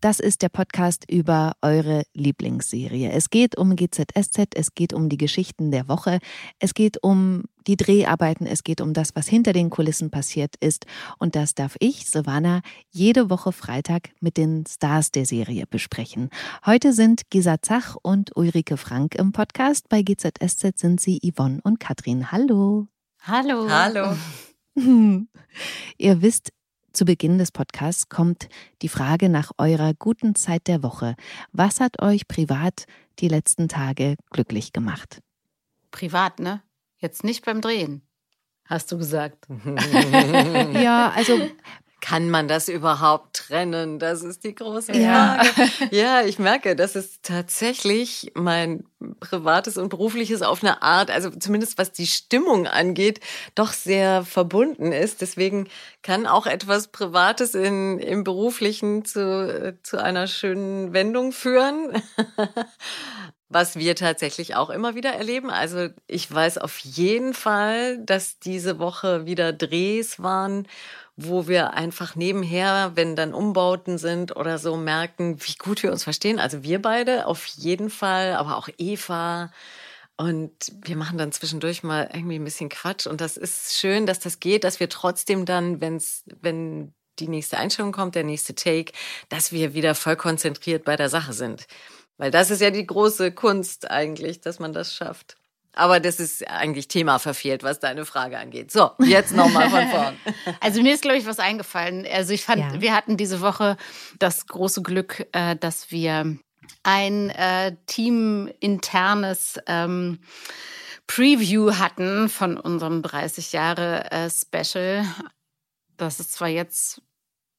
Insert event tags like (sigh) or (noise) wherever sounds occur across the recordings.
das ist der Podcast über eure Lieblingsserie. Es geht um GZSZ, es geht um die Geschichten der Woche, es geht um die Dreharbeiten, es geht um das, was hinter den Kulissen passiert ist. Und das darf ich, Savannah, jede Woche Freitag mit den Stars der Serie besprechen. Heute sind Gisa Zach und Ulrike Frank im Podcast. Bei GZSZ sind sie Yvonne und Katrin. Hallo. Hallo. Hallo. (laughs) Ihr wisst, zu Beginn des Podcasts kommt die Frage nach eurer guten Zeit der Woche. Was hat euch privat die letzten Tage glücklich gemacht? Privat, ne? Jetzt nicht beim Drehen, hast du gesagt. (laughs) ja, also kann man das überhaupt trennen? Das ist die große Frage. Ja. (laughs) Ja, ich merke, dass es tatsächlich mein privates und berufliches auf eine Art, also zumindest was die Stimmung angeht, doch sehr verbunden ist. Deswegen kann auch etwas Privates in, im Beruflichen zu, zu einer schönen Wendung führen. (laughs) Was wir tatsächlich auch immer wieder erleben. Also ich weiß auf jeden Fall, dass diese Woche wieder Drehs waren, wo wir einfach nebenher, wenn dann Umbauten sind oder so, merken, wie gut wir uns verstehen. Also wir beide auf jeden Fall, aber auch Eva. Und wir machen dann zwischendurch mal irgendwie ein bisschen Quatsch. Und das ist schön, dass das geht, dass wir trotzdem dann, wenn's, wenn die nächste Einstellung kommt, der nächste Take, dass wir wieder voll konzentriert bei der Sache sind. Weil das ist ja die große Kunst eigentlich, dass man das schafft. Aber das ist eigentlich Thema verfehlt, was deine Frage angeht. So, jetzt nochmal von vorn. (laughs) Also mir ist, glaube ich, was eingefallen. Also ich fand, Ja. wir hatten diese Woche das große Glück, äh, dass wir ein äh, teaminternes ähm, Preview hatten von unserem 30 Jahre äh, Special. Das ist zwar jetzt,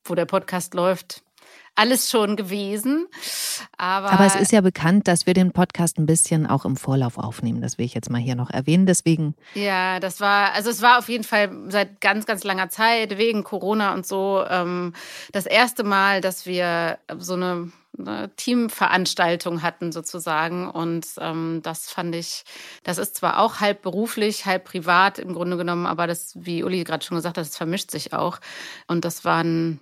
wo der Podcast läuft, alles schon gewesen, aber, Aber es ist ja bekannt, dass wir den Podcast ein bisschen auch im Vorlauf aufnehmen. Das will ich jetzt mal hier noch erwähnen. Deswegen, Ja, das war, also es war auf jeden Fall seit ganz, ganz langer Zeit, wegen Corona und so, ähm, das erste Mal, dass wir so eine, eine Teamveranstaltung hatten sozusagen. Und ähm, das fand ich, das ist zwar auch halb beruflich, halb privat im Grunde genommen, aber das, wie Uli gerade schon gesagt hat, das vermischt sich auch. Und das war ein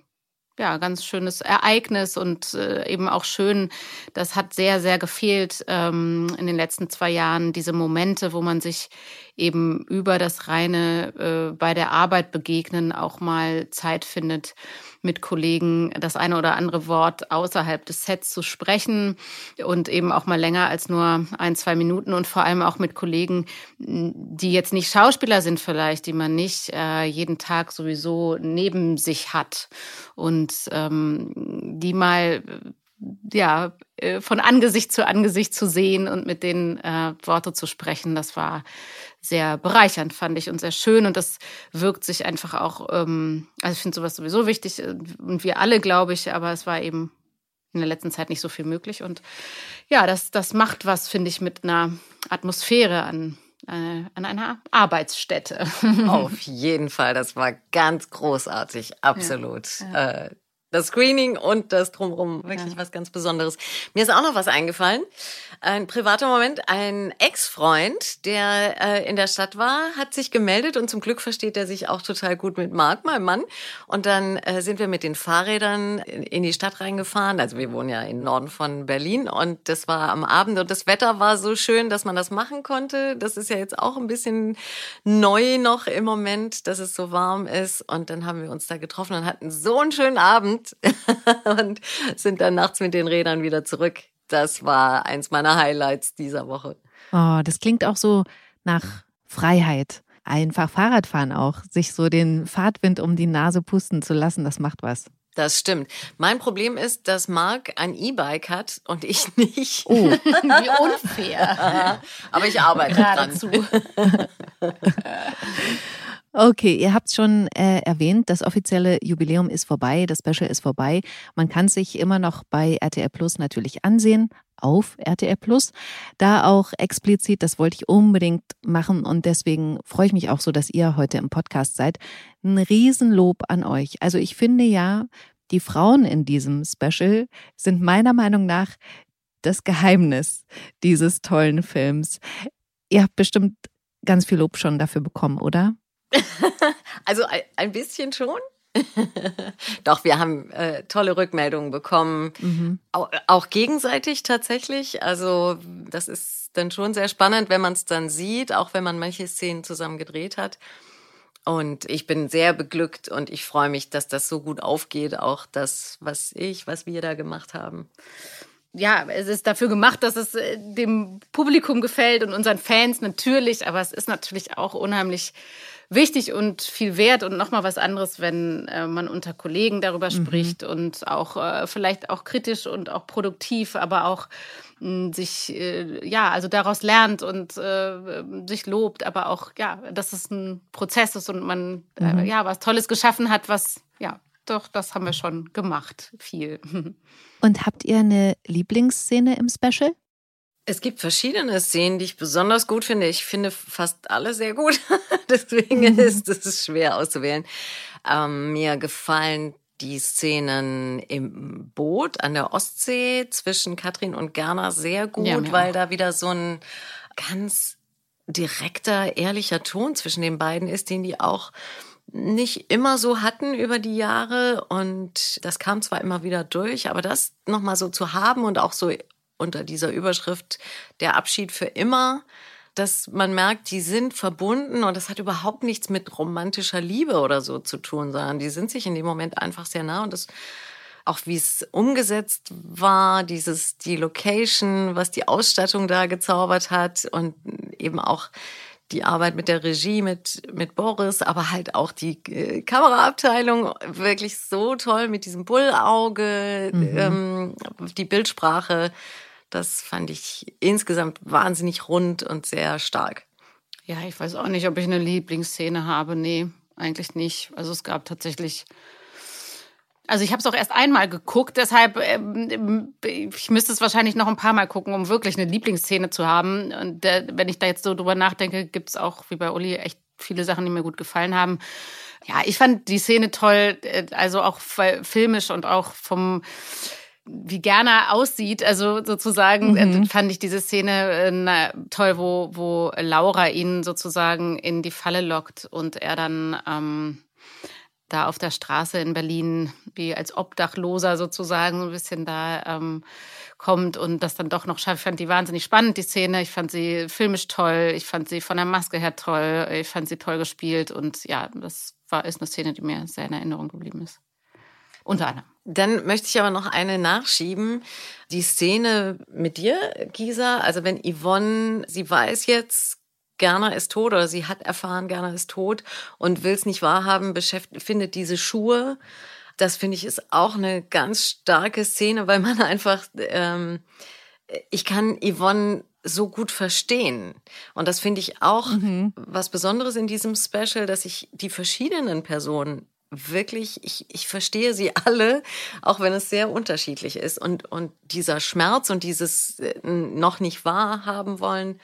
ja, ganz schönes Ereignis und äh, eben auch schön. Das hat sehr, sehr gefehlt ähm, in den letzten zwei Jahren, diese Momente, wo man sich eben über das reine äh, bei der Arbeit begegnen auch mal Zeit findet, mit Kollegen das eine oder andere Wort außerhalb des Sets zu sprechen und eben auch mal länger als nur ein, zwei Minuten und vor allem auch mit Kollegen, die jetzt nicht Schauspieler sind vielleicht, die man nicht äh, jeden Tag sowieso neben sich hat und ähm, die mal ja äh, von Angesicht zu Angesicht zu sehen und mit denen äh, Worte zu sprechen, das war sehr bereichernd, fand ich und sehr schön und das wirkt sich einfach auch, ähm, also ich finde sowas sowieso wichtig äh, und wir alle, glaube ich, aber es war eben in der letzten Zeit nicht so viel möglich und ja, das, das macht was, finde ich, mit einer Atmosphäre an, äh, an einer Arbeitsstätte. Auf jeden Fall, das war ganz großartig, (laughs) absolut. Äh, das Screening und das Drumherum, wirklich was ganz Besonderes. Mir ist auch noch was eingefallen. Ein privater Moment. Ein Ex-Freund, der äh, in der Stadt war, hat sich gemeldet und zum Glück versteht er sich auch total gut mit Marc, meinem Mann. Und dann äh, sind wir mit den Fahrrädern in, in die Stadt reingefahren. Also wir wohnen ja im Norden von Berlin und das war am Abend und das Wetter war so schön, dass man das machen konnte. Das ist ja jetzt auch ein bisschen neu noch im Moment, dass es so warm ist. Und dann haben wir uns da getroffen und hatten so einen schönen Abend (laughs) und sind dann nachts mit den Rädern wieder zurück. Das war eins meiner Highlights dieser Woche. oh, das klingt auch so nach Freiheit. Einfach Fahrradfahren auch, sich so den Fahrtwind um die Nase pusten zu lassen, das macht was. Das stimmt. Mein Problem ist, dass Marc ein E-Bike hat und ich (laughs) nicht. Oh, (laughs) Wie unfair. Aber ich arbeite dran. Okay, ihr habt schon äh, erwähnt, das offizielle Jubiläum ist vorbei, das Special ist vorbei. Man kann sich immer noch bei RTL Plus natürlich ansehen, auf RTL Plus. Da auch explizit, das wollte ich unbedingt machen und deswegen freue ich mich auch so, dass ihr heute im Podcast seid. Ein Riesenlob an euch. Also ich finde ja, die Frauen in diesem Special sind meiner Meinung nach das Geheimnis dieses tollen Films? Ihr habt bestimmt ganz viel Lob schon dafür bekommen, oder? (laughs) also ein bisschen schon. (laughs) Doch, wir haben äh, tolle Rückmeldungen bekommen, mhm. auch, auch, gegenseitig tatsächlich. Also das ist dann schon sehr spannend, wenn man es dann sieht, auch wenn man manche Szenen zusammen gedreht hat. Und ich bin sehr beglückt und ich freue mich, dass das so gut aufgeht, auch das, was ich, was wir da gemacht haben ja, es ist dafür gemacht, dass es äh, dem Publikum gefällt und unseren Fans natürlich, aber es ist natürlich auch unheimlich wichtig und viel wert und nochmal was anderes, wenn äh, man unter Kollegen darüber mhm. spricht und auch äh, vielleicht auch kritisch und auch produktiv, aber auch mh, sich, äh, ja, also daraus lernt und äh, sich lobt, aber auch, ja, dass es ein Prozess ist und man, äh, mhm. ja, was Tolles geschaffen hat, was, ja, doch, das haben wir schon gemacht, viel. (laughs) Und habt ihr eine Lieblingsszene im Special? Es gibt verschiedene Szenen, die ich besonders gut finde. Ich finde fast alle sehr gut. (laughs) Deswegen mhm. ist es schwer auszuwählen. Ähm, mir gefallen die Szenen im Boot an der Ostsee zwischen Katrin und Gerner sehr gut, ja, weil da wieder so ein ganz direkter, ehrlicher Ton zwischen den beiden ist, den die auch nicht immer so hatten über die Jahre und das kam zwar immer wieder durch, aber das nochmal so zu haben und auch so unter dieser Überschrift der Abschied für immer, dass man merkt, die sind verbunden und das hat überhaupt nichts mit romantischer Liebe oder so zu tun, sondern die sind sich in dem Moment einfach sehr nah und das auch wie es umgesetzt war, dieses die Location, was die Ausstattung da gezaubert hat und eben auch die Arbeit mit der Regie, mit, mit Boris, aber halt auch die äh, Kameraabteilung wirklich so toll mit diesem Bullauge, mhm. ähm, die Bildsprache. Das fand ich insgesamt wahnsinnig rund und sehr stark. Ja, ich weiß auch nicht, ob ich eine Lieblingsszene habe. Nee, eigentlich nicht. Also es gab tatsächlich also ich habe es auch erst einmal geguckt, deshalb ähm, ich müsste es wahrscheinlich noch ein paar Mal gucken, um wirklich eine Lieblingsszene zu haben. Und äh, wenn ich da jetzt so drüber nachdenke, gibt es auch wie bei Uli echt viele Sachen, die mir gut gefallen haben. Ja, ich fand die Szene toll, äh, also auch filmisch und auch vom wie gerne aussieht, also sozusagen äh, mhm. fand ich diese Szene äh, toll, wo wo Laura ihn sozusagen in die Falle lockt und er dann ähm, da auf der Straße in Berlin wie als Obdachloser sozusagen so ein bisschen da ähm, kommt und das dann doch noch schafft. Ich fand die wahnsinnig spannend, die Szene. Ich fand sie filmisch toll. Ich fand sie von der Maske her toll. Ich fand sie toll gespielt und ja, das war, ist eine Szene, die mir sehr in Erinnerung geblieben ist. Unter anderem. Dann möchte ich aber noch eine nachschieben. Die Szene mit dir, Gisa, also wenn Yvonne, sie weiß jetzt, Gerner ist tot oder sie hat erfahren, Gerner ist tot und will es nicht wahrhaben, findet diese Schuhe. Das finde ich ist auch eine ganz starke Szene, weil man (laughs) einfach, ähm, ich kann Yvonne so gut verstehen. Und das finde ich auch mhm. was Besonderes in diesem Special, dass ich die verschiedenen Personen wirklich, ich, ich verstehe sie alle, auch wenn es sehr unterschiedlich ist. Und, und dieser Schmerz und dieses äh, noch nicht wahrhaben wollen,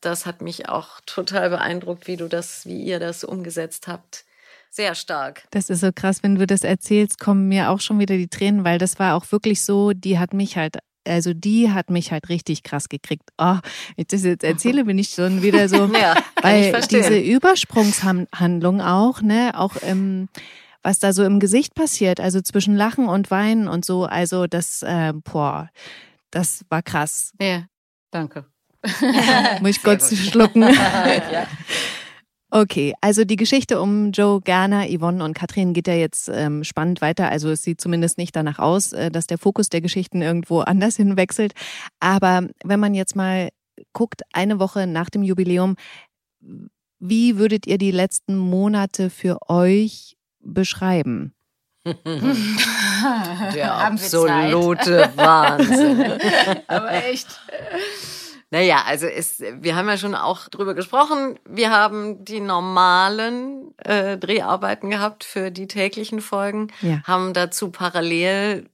das hat mich auch total beeindruckt, wie du das, wie ihr das umgesetzt habt. Sehr stark. Das ist so krass, wenn du das erzählst, kommen mir auch schon wieder die Tränen, weil das war auch wirklich so, die hat mich halt also die hat mich halt richtig krass gekriegt. Oh, ich das jetzt erzähle, bin ich schon wieder so, (laughs) ja, weil diese Übersprungshandlung auch, ne, auch ähm, was da so im Gesicht passiert, also zwischen Lachen und Weinen und so, also das, äh, boah, das war krass. Ja, danke. (laughs) Muss ich kurz schlucken. (laughs) ja. Okay, also die Geschichte um Joe Gerner, Yvonne und Katrin geht ja jetzt ähm, spannend weiter. Also es sieht zumindest nicht danach aus, äh, dass der Fokus der Geschichten irgendwo (laughs) anders hinwechselt. Aber wenn man jetzt mal guckt, eine Woche nach dem Jubiläum, wie würdet ihr die letzten Monate für euch beschreiben? Der (laughs) absolute Wahnsinn. (laughs) Aber echt. Naja, also ist, wir haben ja schon auch drüber gesprochen. Wir haben die normalen äh, Dreharbeiten gehabt für die täglichen Folgen, ja. haben dazu parallel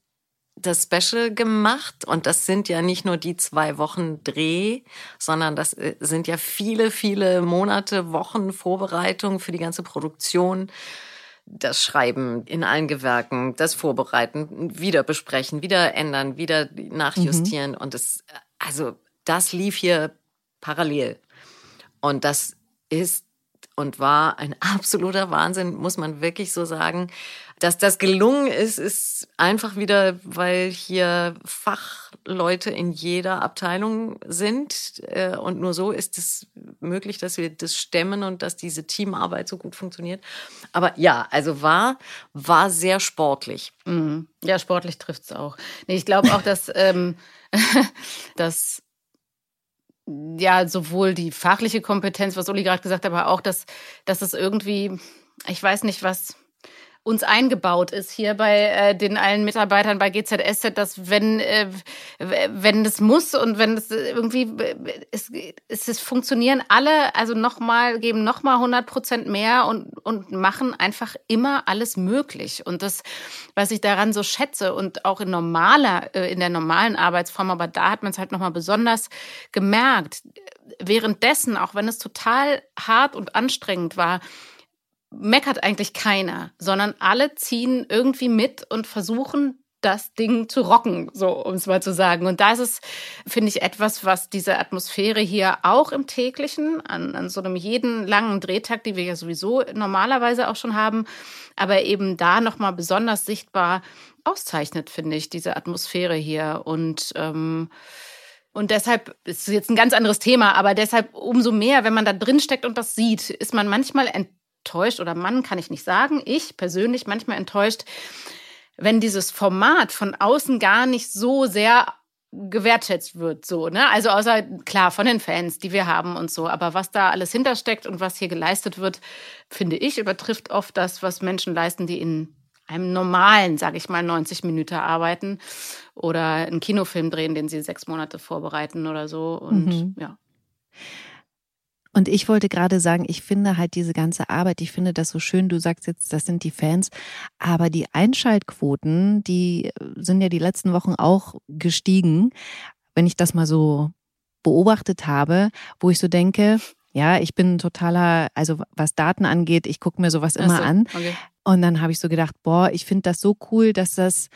das Special gemacht und das sind ja nicht nur die zwei Wochen Dreh, sondern das äh, sind ja viele, viele Monate, Wochen Vorbereitung für die ganze Produktion das Schreiben in allen Gewerken, das Vorbereiten, wieder besprechen, wieder ändern, wieder nachjustieren. Mhm. Und es, also das lief hier parallel. Und das ist und war ein (laughs) absoluter Wahnsinn, muss man wirklich so sagen. Dass das gelungen ist, ist einfach wieder, weil hier Fachleute in jeder Abteilung sind. Äh, und nur so ist es möglich, dass wir das stemmen und dass diese Teamarbeit so gut funktioniert. Aber ja, also war, war sehr sportlich. Mhm. Ja, sportlich trifft es auch. Nee, ich glaube auch, dass, ähm, (laughs) dass ja, sowohl die fachliche Kompetenz, was Uli gerade gesagt hat, aber auch, dass, dass es irgendwie, ich weiß nicht, was uns eingebaut ist hier bei äh, den allen Mitarbeitern bei GZSZ, dass wenn äh, wenn das muss und wenn es irgendwie es, es, es funktionieren alle, also nochmal geben nochmal 100 Prozent mehr und und machen einfach immer alles möglich und das, was ich daran so schätze und auch in normaler äh, in der normalen Arbeitsform, aber da hat man es halt nochmal besonders gemerkt. Währenddessen, auch wenn es total hart und anstrengend war, meckert eigentlich keiner, sondern alle ziehen irgendwie mit und versuchen, das Ding zu rocken, so um es mal zu sagen. Und da ist es, finde ich, etwas, was diese Atmosphäre hier auch im täglichen, an, an so einem jeden langen Drehtag, die wir ja sowieso normalerweise auch schon haben, aber eben da nochmal besonders sichtbar auszeichnet, finde ich, diese Atmosphäre hier. Und ähm, und deshalb ist jetzt ein ganz anderes Thema, aber deshalb umso mehr, wenn man da drin steckt und das sieht, ist man manchmal enttäuscht oder Mann kann ich nicht sagen, ich persönlich manchmal enttäuscht, wenn dieses Format von außen gar nicht so sehr gewertschätzt wird, so, ne? Also außer, klar, von den Fans, die wir haben und so. Aber was da alles hintersteckt und was hier geleistet wird, finde ich, übertrifft oft das, was Menschen leisten, die in einem normalen, sage ich mal, 90 Minuten arbeiten oder einen Kinofilm drehen, den sie sechs Monate vorbereiten oder so. Und mhm. ja. Und ich wollte gerade sagen, ich finde halt diese ganze Arbeit, ich finde das so schön, du sagst jetzt, das sind die Fans, aber die Einschaltquoten, die sind ja die letzten Wochen auch gestiegen, wenn ich das mal so beobachtet habe, wo ich so denke, ja, ich bin totaler, also was Daten angeht, ich gucke mir sowas immer so, an. Okay. Und dann habe ich so gedacht, boah, ich finde das so cool, dass das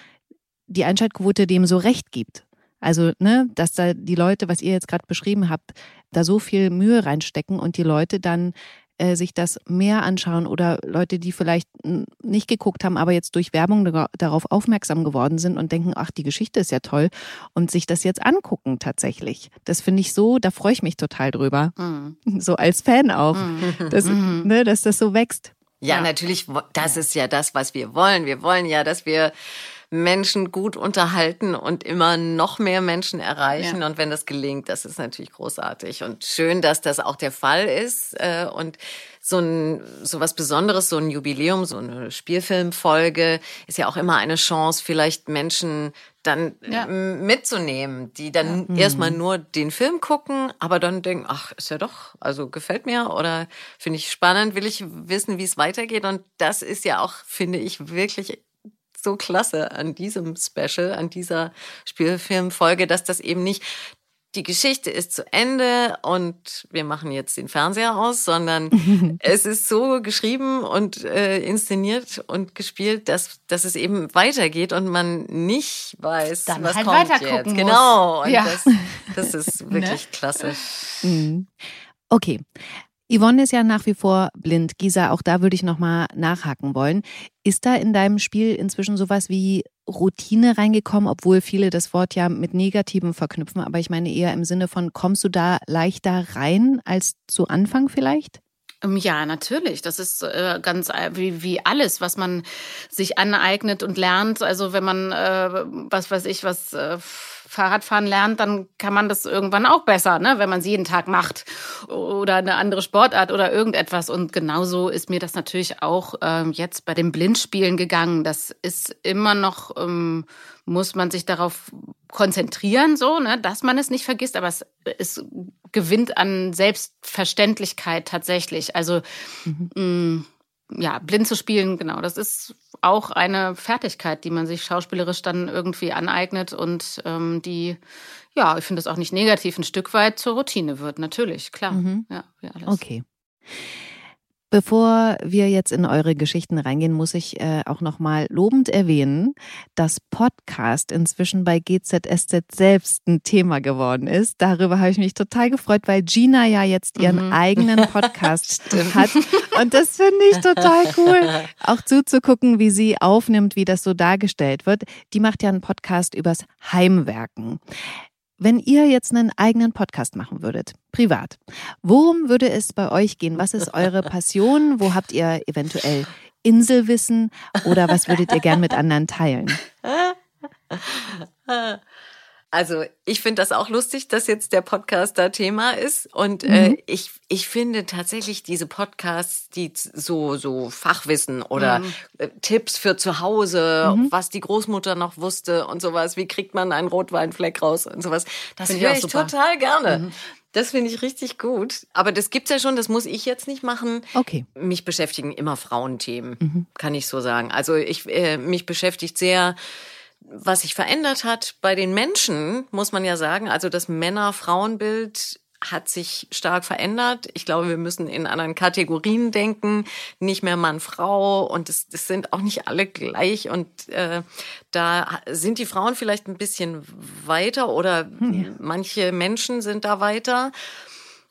die Einschaltquote dem so recht gibt. Also, ne, dass da die Leute, was ihr jetzt gerade beschrieben habt, da so viel Mühe reinstecken und die Leute dann äh, sich das mehr anschauen oder Leute, die vielleicht nicht geguckt haben, aber jetzt durch Werbung darauf aufmerksam geworden sind und denken, ach, die Geschichte ist ja toll und sich das jetzt angucken tatsächlich. Das finde ich so, da freue ich mich total drüber. Mhm. So als Fan auch, mhm. dass, mhm. ne, dass das so wächst. Ja, ja, natürlich, das ist ja das, was wir wollen. Wir wollen ja, dass wir Menschen gut unterhalten und immer noch mehr Menschen erreichen. Ja. Und wenn das gelingt, das ist natürlich großartig. Und schön, dass das auch der Fall ist. Äh, und so ein so was Besonderes, so ein Jubiläum, so eine Spielfilmfolge ist ja auch immer eine Chance, vielleicht Menschen dann ja. mitzunehmen, die dann ja. erstmal mhm. nur den Film gucken, aber dann denken, ach, ist ja doch, also gefällt mir oder finde ich spannend, will ich wissen, wie es weitergeht. Und das ist ja auch, finde ich, wirklich so klasse an diesem Special, an dieser Spielfilmfolge, dass das eben nicht die Geschichte ist zu Ende und wir machen jetzt den Fernseher aus, sondern (laughs) es ist so geschrieben und äh, inszeniert und gespielt, dass, dass es eben weitergeht und man nicht weiß, Dann was halt kommt jetzt. Muss. Genau. Und ja. das, das ist (laughs) wirklich ne? klasse. Mhm. Okay. Yvonne ist ja nach wie vor blind. Gisa, auch da würde ich nochmal nachhaken wollen. Ist da in deinem Spiel inzwischen sowas wie Routine reingekommen, obwohl viele das Wort ja mit Negativem verknüpfen, aber ich meine eher im Sinne von, kommst du da leichter rein als zu Anfang vielleicht? Ähm, ja, natürlich. Das ist äh, ganz äh, wie, wie alles, was man sich aneignet und lernt. Also wenn man, äh, was weiß ich, was Fahrradfahren lernt, dann kann man das irgendwann auch besser, ne? wenn man es jeden Tag macht oder eine andere Sportart oder irgendetwas. Und genauso ist mir das natürlich auch ähm, jetzt bei den Blindspielen gegangen. Das ist immer noch, ähm, muss man sich darauf konzentrieren, so, ne, dass man es nicht vergisst, aber es, es gewinnt an Selbstverständlichkeit tatsächlich. Also mhm. mh, mm, ja, blind zu spielen, genau, das ist auch eine Fertigkeit, die man sich schauspielerisch dann irgendwie aneignet und ähm, die, ja, ich finde es auch nicht negativ, ein Stück weit zur Routine wird, natürlich, klar. Mhm. Ja, wie alles. Okay. Bevor wir jetzt in eure Geschichten reingehen, muss ich äh, auch nochmal lobend erwähnen, dass Podcast inzwischen bei GZSZ selbst ein Thema geworden ist. Darüber habe ich mich total gefreut, weil Gina ja jetzt ihren mhm. eigenen (laughs) Podcast hat. Und das finde ich total cool, auch zuzugucken, wie sie aufnimmt, wie das so dargestellt wird. Die macht ja einen Podcast übers Heimwerken. Wenn ihr jetzt einen eigenen Podcast machen würdet, privat, worum würde es bei euch gehen? Was ist eure Passion? Wo habt ihr eventuell Inselwissen oder was würdet ihr gern mit anderen teilen? (laughs) Also ich finde das auch lustig, dass jetzt der Podcast da Thema ist. Und äh, mhm. äh, ich, ich finde tatsächlich diese Podcasts, die so, so Fachwissen oder mhm. äh, Tipps für zu Hause, mhm. was die Großmutter noch wusste und sowas, wie kriegt man einen Rotweinfleck raus und sowas, das höre ich, ich total gerne. Mhm. Das finde ich richtig gut. Aber das gibt's ja schon, das muss ich jetzt nicht machen. Okay. Mich beschäftigen immer Frauenthemen, mhm. kann ich so sagen. Also ich äh, mich beschäftigt sehr was sich verändert hat bei den Menschen, muss man ja sagen, also das Männer-Frauen-Bild hat sich stark verändert. Ich glaube, wir müssen in anderen Kategorien denken, nicht mehr Mann, Frau und es, es sind auch nicht alle gleich und äh, da sind die Frauen vielleicht ein bisschen weiter oder ja. manche Menschen sind da weiter.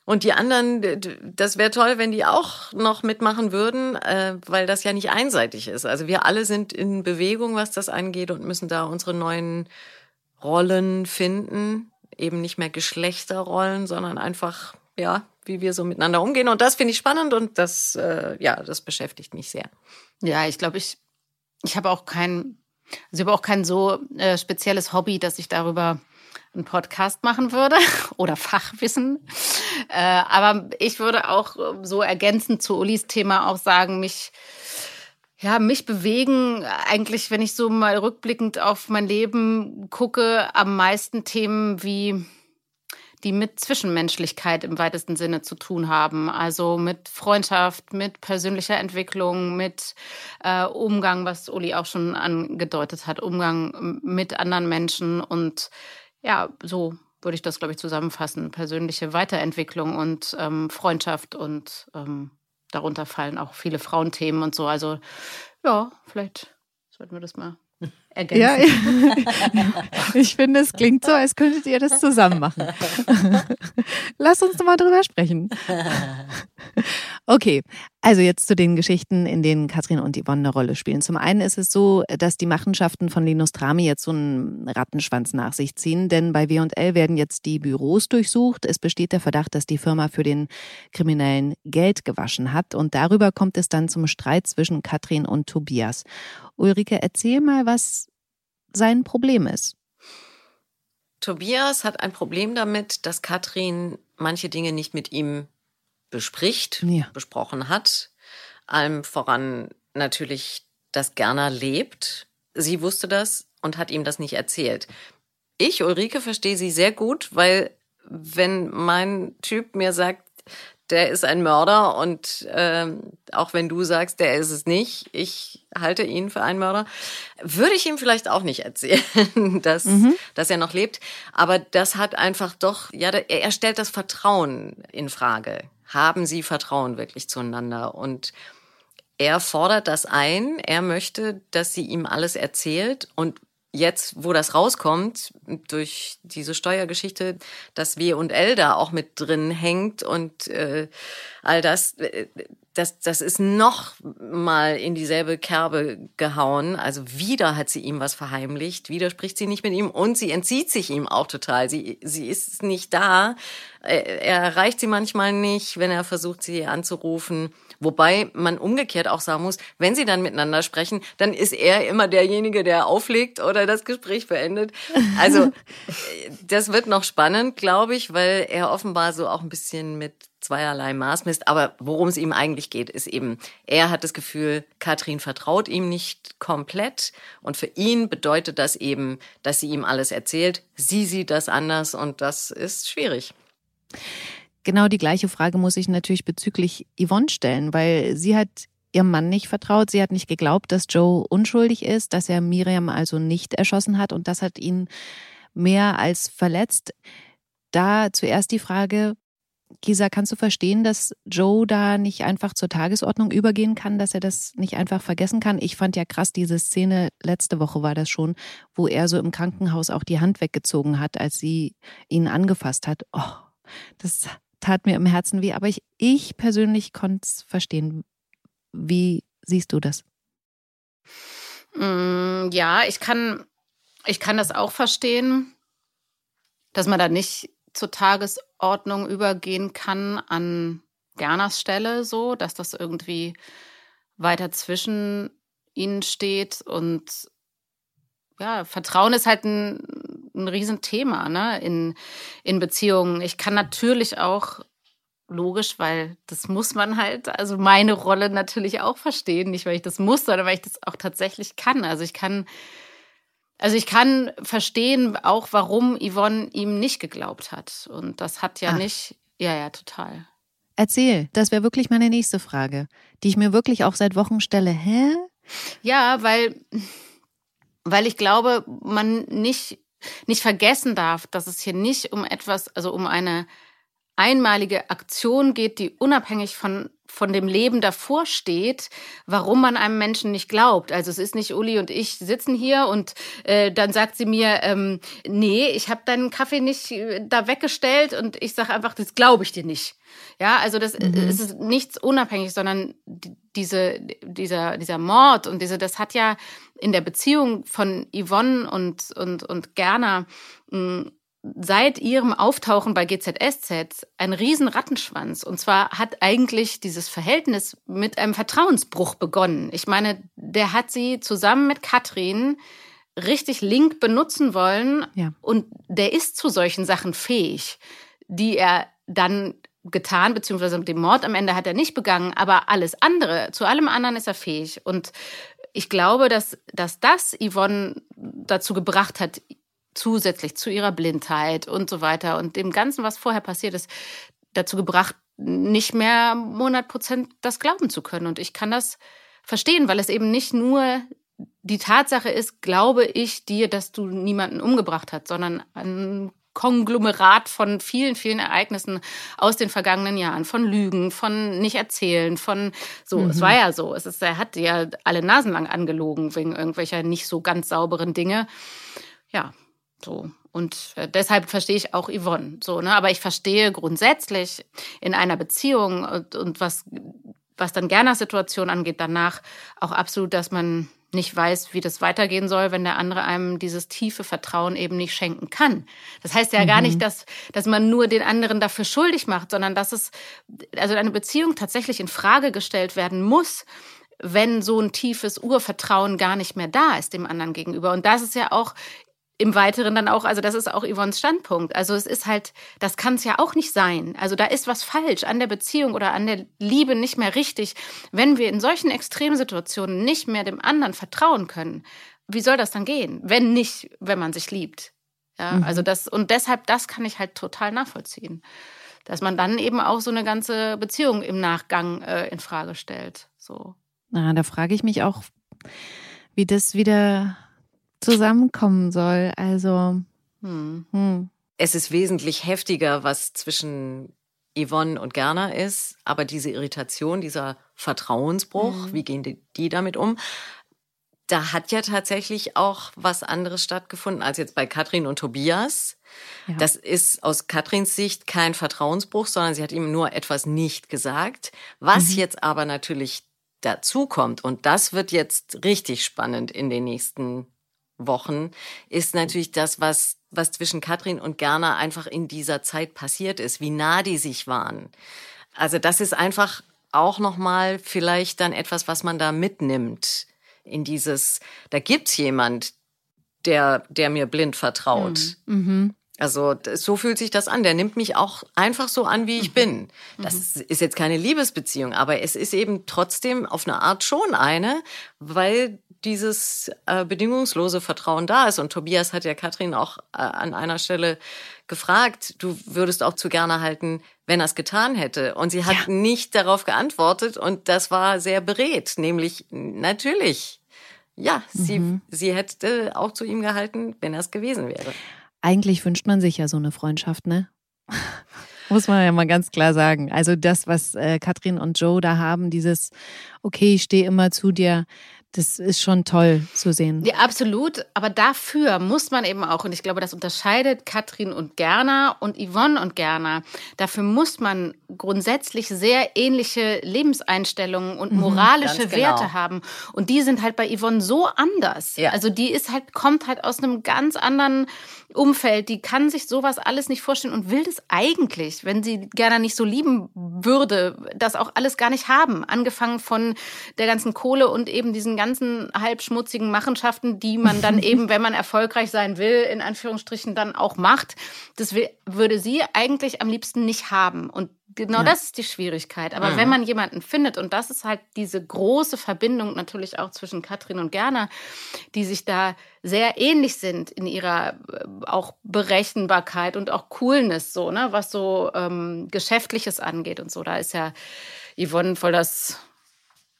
Und die anderen, das wäre toll, wenn die auch noch mitmachen würden, äh, weil das ja nicht einseitig ist. Also wir alle sind in Bewegung, was das angeht und müssen da unsere neuen Rollen finden. Eben nicht mehr Geschlechterrollen, sondern einfach, ja, wie wir so miteinander umgehen. Und das finde ich spannend und das, äh, ja, das beschäftigt mich sehr. Ja, ich glaube, ich, ich habe auch kein, also ich habe auch kein so äh, spezielles Hobby, dass ich darüber einen Podcast machen würde (laughs) oder Fachwissen. Äh, aber ich würde auch so ergänzend zu Ulis Thema auch sagen, mich ja, mich bewegen eigentlich, wenn ich so mal rückblickend auf mein Leben gucke, am meisten Themen wie die mit Zwischenmenschlichkeit im weitesten Sinne zu tun haben. Also mit Freundschaft, mit persönlicher Entwicklung, mit äh, Umgang, was Uli auch schon angedeutet hat, Umgang mit anderen Menschen und ja, so würde ich das, glaube ich, zusammenfassen. Persönliche Weiterentwicklung und ähm, Freundschaft und ähm, darunter fallen auch viele Frauenthemen und so. Also ja, vielleicht sollten wir das mal ergänzen. Ja, ich finde, es klingt so, als könntet ihr das zusammen machen. Lass uns doch mal drüber sprechen. Okay, also jetzt zu den Geschichten, in denen Katrin und Yvonne eine Rolle spielen. Zum einen ist es so, dass die Machenschaften von Linus Trami jetzt so einen Rattenschwanz nach sich ziehen, denn bei W&L werden jetzt die Büros durchsucht. Es besteht der Verdacht, dass die Firma für den Kriminellen Geld gewaschen hat und darüber kommt es dann zum Streit zwischen Katrin und Tobias. Ulrike, erzähl mal, was sein Problem ist. Tobias hat ein Problem damit, dass Katrin manche Dinge nicht mit ihm bespricht, ja. besprochen hat. Allem voran natürlich, dass Gerner lebt. Sie wusste das und hat ihm das nicht erzählt. Ich, Ulrike, verstehe sie sehr gut, weil wenn mein Typ mir sagt, der ist ein Mörder und ähm, auch wenn du sagst, der ist es nicht, ich halte ihn für einen Mörder, würde ich ihm vielleicht auch nicht erzählen, (laughs) dass, mhm. dass er noch lebt. Aber das hat einfach doch, ja, er stellt das Vertrauen in Frage haben sie Vertrauen wirklich zueinander. Und er fordert das ein, er möchte, dass sie ihm alles erzählt und jetzt, wo das rauskommt, durch diese Steuergeschichte, dass W und L da auch mit drin hängt und äh, all das, äh, das, das ist noch mal in dieselbe Kerbe gehauen. Also wieder hat sie ihm was verheimlicht, wieder spricht sie nicht mit ihm und sie entzieht sich ihm auch total. Sie, sie ist nicht da. Er erreicht sie manchmal nicht, wenn er versucht, sie anzurufen. Wobei man umgekehrt auch sagen muss, wenn sie dann miteinander sprechen, dann ist er immer derjenige, der auflegt oder das Gespräch beendet. Also (laughs) das wird noch spannend, glaube ich, weil er offenbar so auch ein bisschen mit zweierlei Maß misst. Aber worum es ihm eigentlich geht, ist eben, er hat das Gefühl, Katrin vertraut ihm nicht komplett. Und für ihn bedeutet das eben, dass sie ihm alles erzählt. Sie sieht das anders und das ist schwierig. Genau die gleiche Frage muss ich natürlich bezüglich Yvonne stellen, weil sie hat ihrem Mann nicht vertraut. Sie hat nicht geglaubt, dass Joe unschuldig ist, dass er Miriam also nicht erschossen hat und das hat ihn mehr als verletzt. Da zuerst die Frage, Kisa, kannst du verstehen, dass Joe da nicht einfach zur Tagesordnung übergehen kann, dass er das nicht einfach vergessen kann? Ich fand ja krass diese Szene, letzte Woche war das schon, wo er so im Krankenhaus auch die Hand weggezogen hat, als sie ihn angefasst hat. Oh, das tat mir im Herzen weh, aber ich, ich persönlich konnte es verstehen. Wie siehst du das? Mm, ja, ich kann, ich kann das auch verstehen, dass man da nicht zur Tagesordnung übergehen kann an Gerners Stelle, so, dass das irgendwie weiter zwischen ihnen steht und ja, Vertrauen ist halt ein, ein Riesenthema ne, in, in Beziehungen. Ich kann natürlich auch logisch, weil das muss man halt, also meine Rolle natürlich auch verstehen, nicht weil ich das muss, sondern weil ich das auch tatsächlich kann. Also ich kann, also ich kann verstehen auch, warum Yvonne ihm nicht geglaubt hat. Und das hat ja Ach. nicht, ja, ja, total. Erzähl, das wäre wirklich meine nächste Frage, die ich mir wirklich auch seit Wochen stelle. Hä? Ja, weil, weil ich glaube, man nicht, nicht vergessen darf, dass es hier nicht um etwas, also um eine einmalige Aktion geht, die unabhängig von von dem Leben davor steht, warum man einem Menschen nicht glaubt. Also es ist nicht Uli und ich sitzen hier und äh, dann sagt sie mir, ähm, nee, ich habe deinen Kaffee nicht äh, da weggestellt und ich sage einfach, das glaube ich dir nicht. Ja, also das mhm. es ist nichts unabhängig, sondern diese, dieser, dieser Mord und diese, das hat ja in der Beziehung von Yvonne und, und, und Gerner mh, seit ihrem Auftauchen bei GZSZ ein riesen Rattenschwanz. Und zwar hat eigentlich dieses Verhältnis mit einem Vertrauensbruch begonnen. Ich meine, der hat sie zusammen mit Katrin richtig link benutzen wollen. Ja. Und der ist zu solchen Sachen fähig, die er dann getan, beziehungsweise den Mord am Ende hat er nicht begangen, aber alles andere, zu allem anderen ist er fähig. Und ich glaube, dass, dass das Yvonne dazu gebracht hat, zusätzlich zu ihrer Blindheit und so weiter und dem Ganzen, was vorher passiert ist, dazu gebracht, nicht mehr 100 Prozent das glauben zu können. Und ich kann das verstehen, weil es eben nicht nur die Tatsache ist, glaube ich dir, dass du niemanden umgebracht hast, sondern ein Konglomerat von vielen, vielen Ereignissen aus den vergangenen Jahren, von Lügen, von nicht erzählen, von so, mhm. es war ja so, es ist, er hat ja alle Nasen lang angelogen wegen irgendwelcher nicht so ganz sauberen Dinge. Ja, so. Und äh, deshalb verstehe ich auch Yvonne. So, ne? Aber ich verstehe grundsätzlich in einer Beziehung und, und was, was dann Gernas Situation angeht, danach auch absolut, dass man nicht weiß, wie das weitergehen soll, wenn der andere einem dieses tiefe Vertrauen eben nicht schenken kann. Das heißt ja mhm. gar nicht, dass, dass man nur den anderen dafür schuldig macht, sondern dass es, also eine Beziehung tatsächlich in Frage gestellt werden muss, wenn so ein tiefes Urvertrauen gar nicht mehr da ist dem anderen gegenüber. Und das ist ja auch im Weiteren dann auch, also das ist auch Yvonnes Standpunkt. Also es ist halt, das kann es ja auch nicht sein. Also da ist was falsch an der Beziehung oder an der Liebe nicht mehr richtig, wenn wir in solchen Extremsituationen nicht mehr dem anderen vertrauen können. Wie soll das dann gehen, wenn nicht, wenn man sich liebt? Ja, mhm. also das und deshalb das kann ich halt total nachvollziehen, dass man dann eben auch so eine ganze Beziehung im Nachgang äh, in Frage stellt. So. Na, da frage ich mich auch, wie das wieder zusammenkommen soll. Also. Hm. Hm. Es ist wesentlich heftiger, was zwischen Yvonne und Gerner ist, aber diese Irritation, dieser Vertrauensbruch, mhm. wie gehen die, die, damit um? Da hat ja tatsächlich auch was anderes stattgefunden als jetzt bei Katrin und Tobias. Ja. Das ist aus Katrins Sicht kein Vertrauensbruch, sondern sie hat ihm nur etwas nicht gesagt. Was mhm. jetzt aber natürlich dazu kommt, und das wird jetzt richtig spannend in den nächsten Wochen, ist natürlich das, was, was zwischen Katrin und Gerner einfach in dieser Zeit passiert ist, wie nah die sich waren. Also das ist einfach auch nochmal vielleicht dann etwas, was man da mitnimmt in dieses, da gibt's jemand, der, der mir blind vertraut. Mhm. mhm. Also so fühlt sich das an. Der nimmt mich auch einfach so an, wie ich mhm. bin. Das mhm. ist jetzt keine Liebesbeziehung, aber es ist eben trotzdem auf eine Art schon eine, weil dieses äh, bedingungslose Vertrauen da ist. Und Tobias hat ja Katrin auch äh, an einer Stelle gefragt, du würdest auch zu gerne halten, wenn er es getan hätte. Und sie hat ja. nicht darauf geantwortet und das war sehr beredt, nämlich natürlich. Ja, sie, mhm. sie hätte auch zu ihm gehalten, wenn er es gewesen wäre. Eigentlich wünscht man sich ja so eine Freundschaft, ne? (laughs) Muss man ja mal ganz klar sagen. Also das, was äh, Katrin und Joe da haben, dieses, okay, ich stehe immer zu dir, das ist schon toll zu sehen. Ja, absolut. Aber dafür muss man eben auch, und ich glaube, das unterscheidet Katrin und Gerner und Yvonne und Gerner. Dafür muss man grundsätzlich sehr ähnliche Lebenseinstellungen und mhm, moralische mhm, Werte genau. haben. Und die sind halt bei Yvonne so anders. Ja. Also die ist halt, kommt halt aus einem ganz anderen Umfeld. Die kann sich sowas alles nicht vorstellen und will das eigentlich, wenn sie Gerner nicht so lieben würde, das auch alles gar nicht haben. Angefangen von der ganzen Kohle und eben diesen ganzen ganzen halbschmutzigen Machenschaften, die man dann (laughs) eben, wenn man erfolgreich sein will, in Anführungsstrichen dann auch macht. Das will, würde sie eigentlich am liebsten nicht haben. Und genau ja. das ist die Schwierigkeit. Aber mhm. wenn man jemanden findet, und das ist halt diese große Verbindung natürlich auch zwischen Katrin und Gerner, die sich da sehr ähnlich sind in ihrer äh, auch Berechenbarkeit und auch Coolness, so, ne, was so ähm, Geschäftliches angeht und so. Da ist ja Yvonne voll das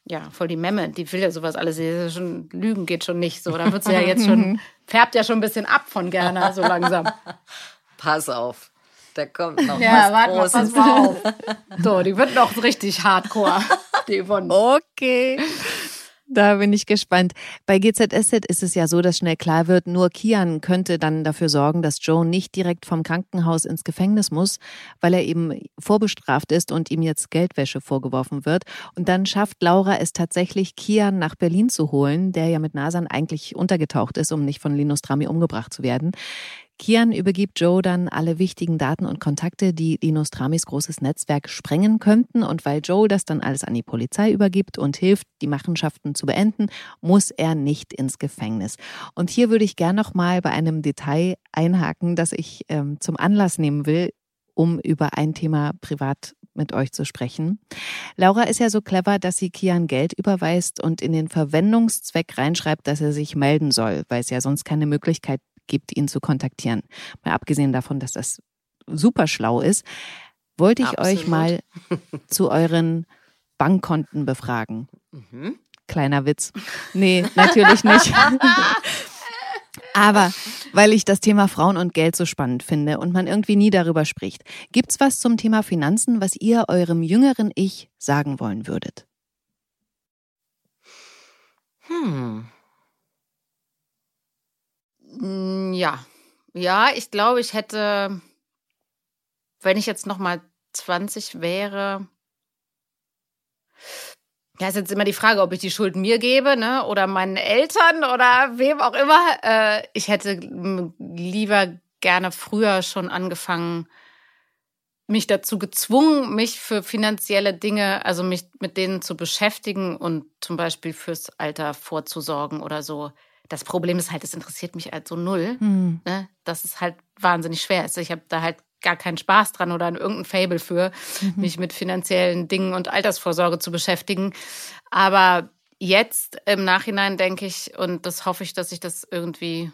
ja, voll die Memme, die will ja sowas alles. Ja schon, Lügen geht schon nicht so. Da wird sie ja jetzt schon, (laughs) färbt ja schon ein bisschen ab von Gerner, so langsam. Pass auf. Da kommt noch ja, was warte Großes. mal, pass mal auf. (laughs) So, die wird noch richtig hardcore, die Yvonne. Okay. Da bin ich gespannt. Bei GZSZ ist es ja so, dass schnell klar wird, nur Kian könnte dann dafür sorgen, dass Joe nicht direkt vom Krankenhaus ins Gefängnis muss, weil er eben vorbestraft ist und ihm jetzt Geldwäsche vorgeworfen wird. Und dann schafft Laura es tatsächlich, Kian nach Berlin zu holen, der ja mit Nasan eigentlich untergetaucht ist, um nicht von Linus Trami umgebracht zu werden. Kian übergibt Joe dann alle wichtigen Daten und Kontakte, die Linus Tramis großes Netzwerk sprengen könnten. Und weil Joe das dann alles an die Polizei übergibt und hilft, die Machenschaften zu beenden, muss er nicht ins Gefängnis. Und hier würde ich gern noch mal bei einem Detail einhaken, das ich ähm, zum Anlass nehmen will, um über ein Thema privat mit euch zu sprechen. Laura ist ja so clever, dass sie Kian Geld überweist und in den Verwendungszweck reinschreibt, dass er sich melden soll, weil es ja sonst keine Möglichkeit gibt, ihn zu kontaktieren. Mal abgesehen davon, dass das super schlau ist, wollte ich Absolut. euch mal (laughs) zu euren Bankkonten befragen. Mhm. Kleiner Witz. Nee, natürlich nicht. (laughs) Aber weil ich das Thema Frauen und Geld so spannend finde und man irgendwie nie darüber spricht, gibt's was zum Thema Finanzen, was ihr eurem jüngeren Ich sagen wollen würdet? Hm. Mm, ja, ja, ich glaube, ich hätte, wenn ich jetzt noch mal 20 wäre, ja, ist jetzt immer die Frage, ob ich die Schuld mir gebe, ne, oder meinen Eltern oder wem auch immer. Äh, ich hätte lieber gerne früher schon angefangen, mich dazu gezwungen, mich für finanzielle Dinge, also mich mit denen zu beschäftigen und zum Beispiel fürs Alter vorzusorgen oder so. Das Problem ist halt, es interessiert mich halt so null. Mhm. Ne? Das ist halt wahnsinnig schwer. Also ich habe da halt gar keinen Spaß dran oder irgendein Fable für, mhm. mich mit finanziellen Dingen und Altersvorsorge zu beschäftigen. Aber jetzt im Nachhinein denke ich, und das hoffe ich, dass ich das irgendwie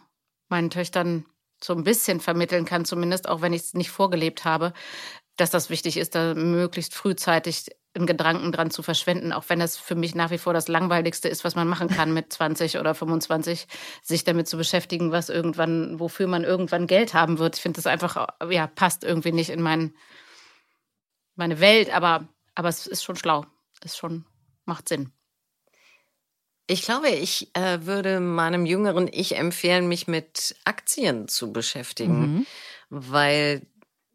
meinen Töchtern so ein bisschen vermitteln kann, zumindest auch wenn ich es nicht vorgelebt habe, dass das wichtig ist, da möglichst frühzeitig einen Gedanken dran zu verschwenden, auch wenn das für mich nach wie vor das Langweiligste ist, was man machen kann mit (laughs) 20 oder 25, sich damit zu beschäftigen, was irgendwann, wofür man irgendwann Geld haben wird. Ich finde das einfach, ja, passt irgendwie nicht in mein, meine Welt, aber, aber es ist schon schlau. Es schon, macht Sinn. Ich glaube, ich äh, würde meinem jüngeren Ich empfehlen, mich mit Aktien zu beschäftigen, mhm. weil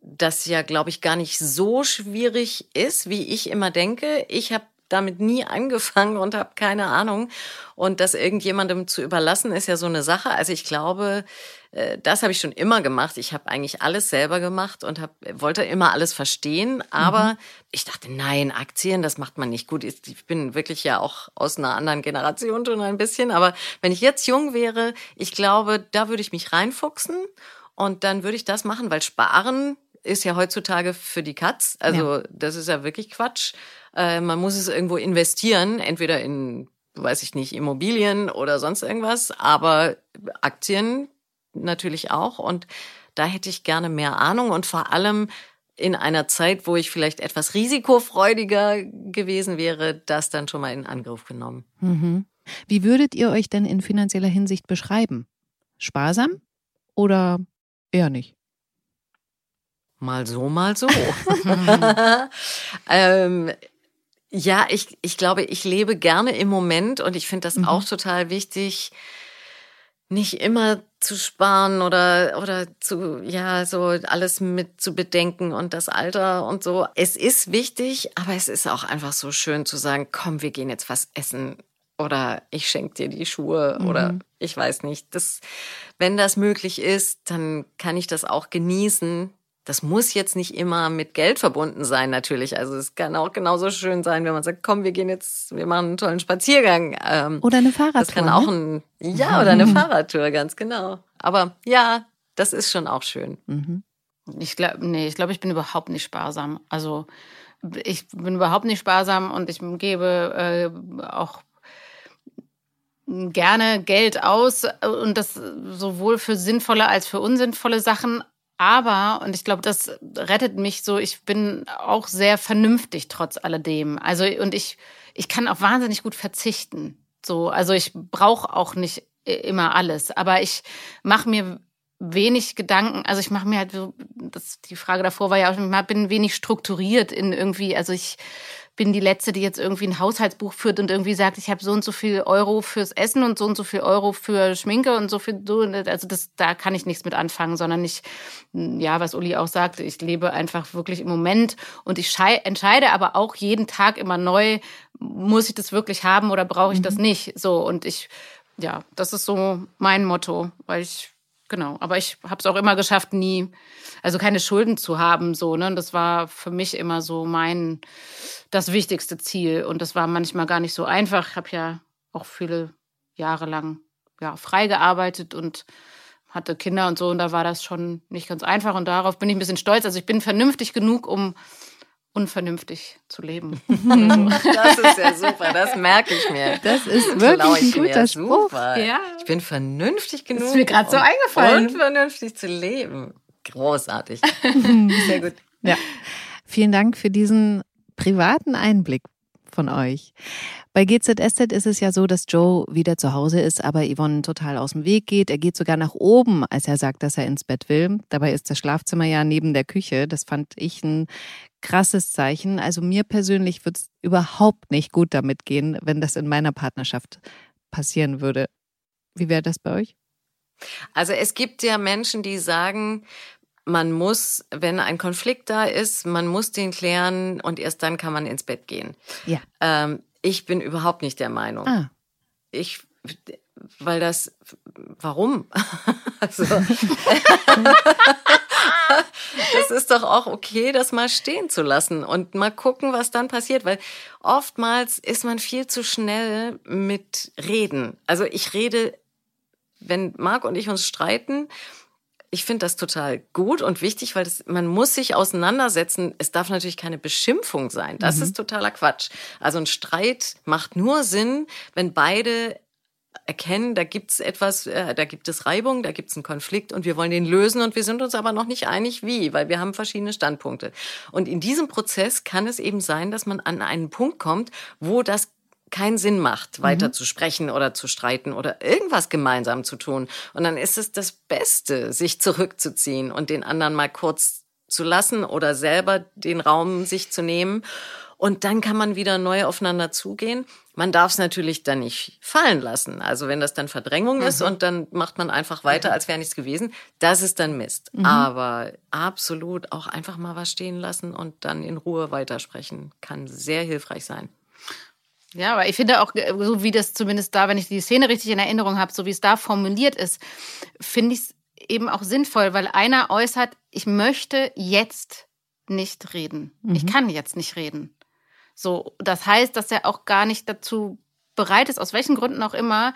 das ja, glaube ich, gar nicht so schwierig ist, wie ich immer denke. Ich habe damit nie angefangen und habe keine Ahnung. Und das irgendjemandem zu überlassen, ist ja so eine Sache. Also ich glaube, äh, das habe ich schon immer gemacht. Ich habe eigentlich alles selber gemacht und hab, wollte immer alles verstehen. Aber mhm. ich dachte, nein, Aktien, das macht man nicht gut. Ich bin wirklich ja auch aus einer anderen Generation schon ein bisschen. Aber wenn ich jetzt jung wäre, ich glaube, da würde ich mich reinfuchsen. Und dann würde ich das machen, weil Sparen ist ja heutzutage für die Katz. Also ja. das ist ja wirklich Quatsch. Äh, man muss es irgendwo investieren, entweder in, weiß ich nicht, Immobilien oder sonst irgendwas, aber Aktien natürlich auch. Und da hätte ich gerne mehr Ahnung und vor allem in einer Zeit, wo ich vielleicht etwas risikofreudiger gewesen wäre, das dann schon mal in Angriff genommen. Mhm. Wie würdet ihr euch denn in finanzieller Hinsicht beschreiben? Sparsam oder eher nicht? Mal so, mal so. (laughs) ähm, ja, ich, ich glaube, ich lebe gerne im Moment und ich finde das mhm. auch total wichtig, nicht immer zu sparen oder, oder zu, ja, so alles mit zu bedenken und das Alter und so. Es ist wichtig, aber es ist auch einfach so schön zu sagen, komm, wir gehen jetzt was essen oder ich schenke dir die Schuhe mhm. oder ich weiß nicht. Das, wenn das möglich ist, dann kann ich das auch genießen. Das muss jetzt nicht immer mit Geld verbunden sein, natürlich. Also es kann auch genauso schön sein, wenn man sagt, komm, wir gehen jetzt, wir machen einen tollen Spaziergang. Ähm, oder eine Fahrradtour. Das kann auch ein, ja, oder eine (laughs) Fahrradtour, ganz genau. Aber ja, das ist schon auch schön. Mhm. Ich glaube, nee, ich glaube, ich bin überhaupt nicht sparsam. Also ich bin überhaupt nicht sparsam und ich gebe äh, auch gerne Geld aus und das sowohl für sinnvolle als für unsinnvolle Sachen. Aber, und ich glaube, das rettet mich so, ich bin auch sehr vernünftig trotz alledem. Also, und ich, ich kann auch wahnsinnig gut verzichten. So, also ich brauche auch nicht immer alles, aber ich mache mir wenig Gedanken, also ich mache mir halt so, das, die Frage davor war ja auch, ich bin wenig strukturiert in irgendwie, also ich bin die Letzte, die jetzt irgendwie ein Haushaltsbuch führt und irgendwie sagt, ich habe so und so viel Euro fürs Essen und so und so viel Euro für Schminke und so viel. Also das, da kann ich nichts mit anfangen, sondern ich, ja, was Uli auch sagte, ich lebe einfach wirklich im Moment und ich entscheide aber auch jeden Tag immer neu, muss ich das wirklich haben oder brauche ich mhm. das nicht? So und ich, ja, das ist so mein Motto, weil ich Genau, aber ich habe es auch immer geschafft, nie, also keine Schulden zu haben, so, ne? Das war für mich immer so mein, das wichtigste Ziel. Und das war manchmal gar nicht so einfach. Ich habe ja auch viele Jahre lang ja, frei gearbeitet und hatte Kinder und so. Und da war das schon nicht ganz einfach. Und darauf bin ich ein bisschen stolz. Also ich bin vernünftig genug, um unvernünftig zu leben. (laughs) das ist ja super, das merke ich mir. Das ist wirklich ein guter Spruch. Ja. Ich bin vernünftig genug. Das ist mir gerade so eingefallen. Unvernünftig zu leben. Großartig. (laughs) Sehr gut. Ja. Vielen Dank für diesen privaten Einblick von euch. Bei GZSZ ist es ja so, dass Joe wieder zu Hause ist, aber Yvonne total aus dem Weg geht. Er geht sogar nach oben, als er sagt, dass er ins Bett will. Dabei ist das Schlafzimmer ja neben der Küche. Das fand ich ein krasses Zeichen. Also mir persönlich würde es überhaupt nicht gut damit gehen, wenn das in meiner Partnerschaft passieren würde. Wie wäre das bei euch? Also es gibt ja Menschen, die sagen, man muss, wenn ein Konflikt da ist, man muss den klären und erst dann kann man ins Bett gehen. Ja. Ähm, ich bin überhaupt nicht der Meinung. Ah. Ich, weil das, warum? (laughs) also, (laughs) (laughs) das ist doch auch okay, das mal stehen zu lassen und mal gucken, was dann passiert, weil oftmals ist man viel zu schnell mit Reden. Also ich rede, wenn Marc und ich uns streiten, ich finde das total gut und wichtig, weil das, man muss sich auseinandersetzen. Es darf natürlich keine Beschimpfung sein. Das mhm. ist totaler Quatsch. Also ein Streit macht nur Sinn, wenn beide erkennen, da gibt's etwas, äh, da gibt es Reibung, da gibt's einen Konflikt und wir wollen den lösen und wir sind uns aber noch nicht einig, wie, weil wir haben verschiedene Standpunkte. Und in diesem Prozess kann es eben sein, dass man an einen Punkt kommt, wo das keinen Sinn macht, weiter mhm. zu sprechen oder zu streiten oder irgendwas gemeinsam zu tun. Und dann ist es das Beste, sich zurückzuziehen und den anderen mal kurz zu lassen oder selber den Raum sich zu nehmen. Und dann kann man wieder neu aufeinander zugehen. Man darf es natürlich dann nicht fallen lassen. Also wenn das dann Verdrängung mhm. ist und dann macht man einfach weiter, als wäre nichts gewesen, das ist dann Mist. Mhm. Aber absolut auch einfach mal was stehen lassen und dann in Ruhe weitersprechen kann sehr hilfreich sein. Ja, aber ich finde auch, so wie das zumindest da, wenn ich die Szene richtig in Erinnerung habe, so wie es da formuliert ist, finde ich es eben auch sinnvoll, weil einer äußert, ich möchte jetzt nicht reden. Mhm. Ich kann jetzt nicht reden. So, das heißt, dass er auch gar nicht dazu bereit ist, aus welchen Gründen auch immer,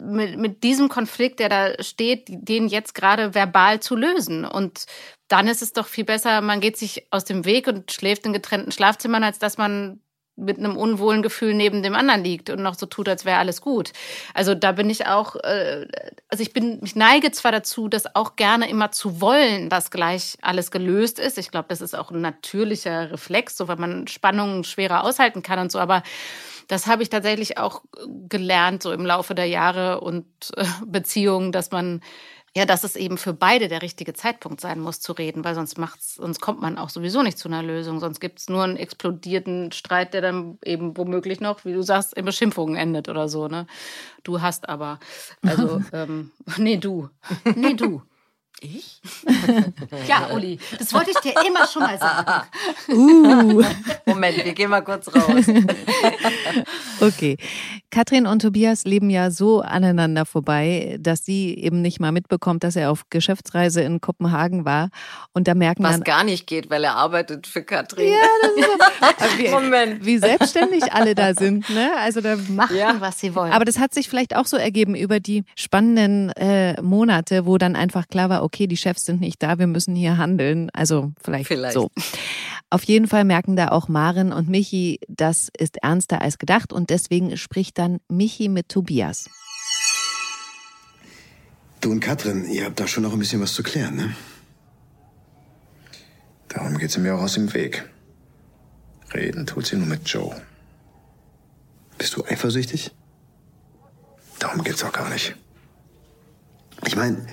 mit, mit diesem Konflikt, der da steht, den jetzt gerade verbal zu lösen. Und dann ist es doch viel besser, man geht sich aus dem Weg und schläft in getrennten Schlafzimmern, als dass man mit einem unwohlen Gefühl neben dem anderen liegt und noch so tut, als wäre alles gut. Also da bin ich auch, äh, also ich bin, ich neige zwar dazu, das auch gerne immer zu wollen, dass gleich alles gelöst ist. Ich glaube, das ist auch ein natürlicher Reflex, so weil man Spannungen schwerer aushalten kann und so. Aber das habe ich tatsächlich auch gelernt, so im Laufe der Jahre und äh, Beziehungen, dass man ja, dass es eben für beide der richtige Zeitpunkt sein muss zu reden, weil sonst macht's, sonst kommt man auch sowieso nicht zu einer Lösung. Sonst gibt es nur einen explodierten Streit, der dann eben womöglich noch, wie du sagst, in Beschimpfungen endet oder so. Ne? Du hast aber, also, (laughs) ähm, nee, du, (laughs) nee, du. Ich? (laughs) ja, Uli, das wollte ich dir immer schon mal sagen. Uh. (laughs) Moment, wir gehen mal kurz raus. (laughs) okay. Katrin und Tobias leben ja so aneinander vorbei, dass sie eben nicht mal mitbekommt, dass er auf Geschäftsreise in Kopenhagen war. Und da merken Was dann, gar nicht geht, weil er arbeitet für Katrin. Ja, das ist wie, Moment. Wie selbstständig alle da sind, ne? Also da machen, ja. was sie wollen. Aber das hat sich vielleicht auch so ergeben über die spannenden äh, Monate, wo dann einfach klar war, okay, die Chefs sind nicht da, wir müssen hier handeln. Also vielleicht, vielleicht. so. Auf jeden Fall merken da auch Maren und Michi, das ist ernster als gedacht und deswegen spricht dann Michi mit Tobias. Du und Katrin, ihr habt da schon noch ein bisschen was zu klären, ne? Darum geht sie mir auch aus dem Weg. Reden tut sie nur mit Joe. Bist du eifersüchtig? Darum geht's auch gar nicht. Ich meine,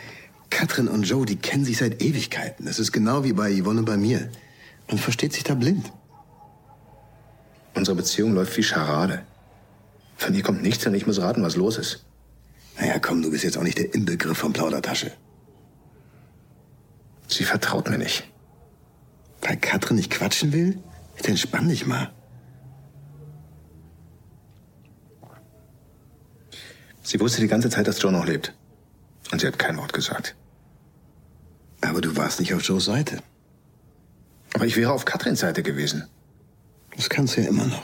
Katrin und Joe, die kennen sich seit Ewigkeiten. Das ist genau wie bei Yvonne und bei mir. Man versteht sich da blind. Unsere Beziehung läuft wie Scharade. Von ihr kommt nichts und ich muss raten, was los ist. Naja, komm, du bist jetzt auch nicht der Inbegriff von Plaudertasche. Sie vertraut mir nicht. Weil Katrin nicht quatschen will? Jetzt entspann dich mal. Sie wusste die ganze Zeit, dass Joe noch lebt. Und sie hat kein Wort gesagt. Aber du warst nicht auf Joes Seite. Aber ich wäre auf Katrins Seite gewesen. Das kannst du ja immer noch.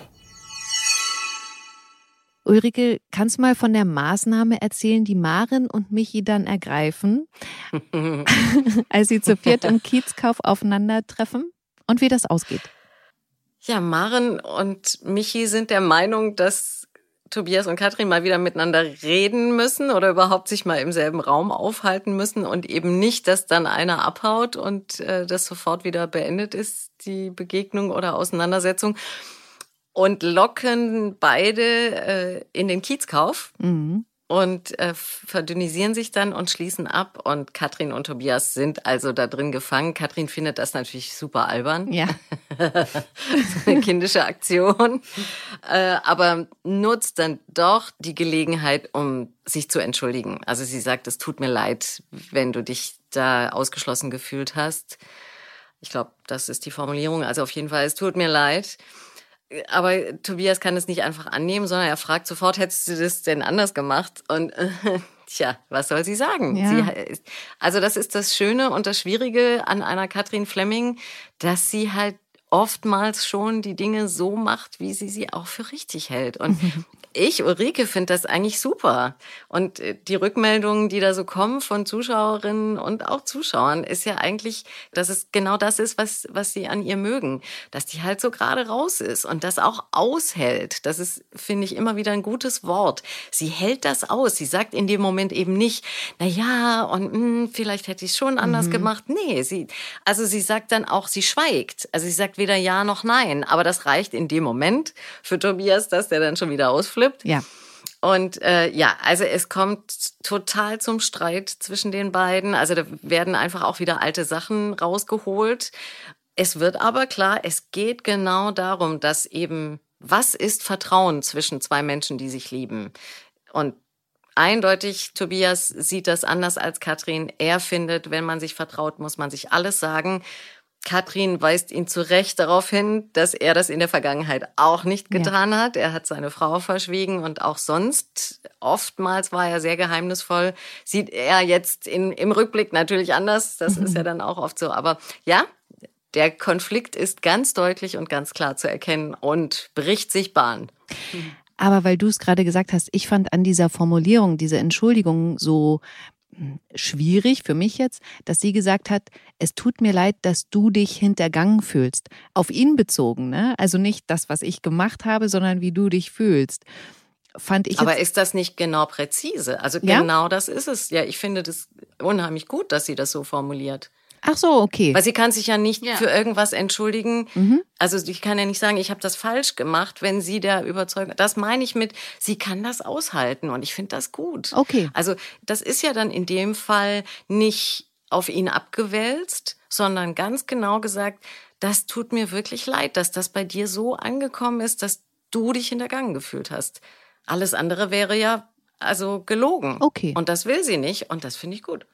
Ulrike, kannst du mal von der Maßnahme erzählen, die Maren und Michi dann ergreifen, (laughs) als sie zu viert im Kiezkauf aufeinandertreffen und wie das ausgeht? Ja, Maren und Michi sind der Meinung, dass Tobias und Katrin mal wieder miteinander reden müssen oder überhaupt sich mal im selben Raum aufhalten müssen und eben nicht, dass dann einer abhaut und äh, das sofort wieder beendet ist, die Begegnung oder Auseinandersetzung. Und locken beide äh, in den Kiezkauf. Mhm und äh, verdünnisieren sich dann und schließen ab. Und Katrin und Tobias sind also da drin gefangen. Katrin findet das natürlich super albern. Ja. (laughs) so eine kindische Aktion. Äh, aber nutzt dann doch die Gelegenheit, um sich zu entschuldigen. Also sie sagt, es tut mir leid, wenn du dich da ausgeschlossen gefühlt hast. Ich glaube, das ist die Formulierung. Also auf jeden Fall, es tut mir leid aber Tobias kann es nicht einfach annehmen, sondern er fragt sofort, hättest du das denn anders gemacht? Und äh, (laughs) tja, was soll sie sagen? Ja. Sie, also das ist das Schöne und das Schwierige an einer Katrin Fleming, dass sie halt oftmals schon die Dinge so macht, wie sie sie auch für richtig hält. Und ich, Ulrike, finde das eigentlich super. Und äh, die Rückmeldungen, die da so kommen von Zuschauerinnen und auch Zuschauern, ist ja eigentlich, dass es genau das ist, was, was sie an ihr mögen. Dass die halt so gerade raus ist und das auch aushält. Das ist, finde ich, immer wieder ein gutes Wort. Sie hält das aus. Sie sagt in dem Moment eben nicht, na ja, und mh, hm, vielleicht hätte ich es schon anders mhm. gemacht. Nee, sie, also sie sagt dann auch, sie schweigt. Also sie sagt weder ja noch nein. Aber das reicht in dem Moment für Tobias, dass der dann schon wieder ausflippt. Ja. Und äh, ja, also es kommt total zum Streit zwischen den beiden. Also da werden einfach auch wieder alte Sachen rausgeholt. Es wird aber klar, es geht genau darum, dass eben, was ist Vertrauen zwischen zwei Menschen, die sich lieben? Und eindeutig, Tobias sieht das anders als Katrin. Er findet, wenn man sich vertraut, muss man sich alles sagen. Katrin weist ihn zu Recht darauf hin, dass er das in der Vergangenheit auch nicht getan ja. hat. Er hat seine Frau verschwiegen und auch sonst, oftmals war er sehr geheimnisvoll. Sieht er jetzt in, im Rückblick natürlich anders. Das mhm. ist ja dann auch oft so. Aber ja, der Konflikt ist ganz deutlich und ganz klar zu erkennen und bricht sich Bahn. Aber weil du es gerade gesagt hast, ich fand an dieser Formulierung, diese Entschuldigung so schwierig für mich jetzt, dass sie gesagt hat, es tut mir leid, dass du dich hintergangen fühlst. Auf ihn bezogen, ne? Also nicht das, was ich gemacht habe, sondern wie du dich fühlst. Fand ich Aber ist das nicht genau präzise? Also ja? genau das ist es. Ja, ich finde das unheimlich gut, dass sie das so formuliert. Ach so, okay. Weil sie kann sich ja nicht Ja. für irgendwas entschuldigen. Mhm. Also ich kann ja nicht sagen, ich habe das falsch gemacht, wenn sie der Überzeugung. Das meine ich mit, sie kann das aushalten und ich finde das gut. Okay. Also das ist ja dann in dem Fall nicht auf ihn abgewälzt, sondern ganz genau gesagt, das tut mir wirklich leid, dass das bei dir so angekommen ist, dass du dich hintergangen gefühlt hast. Alles andere wäre ja also gelogen. Okay. Und das will sie nicht und das finde ich gut.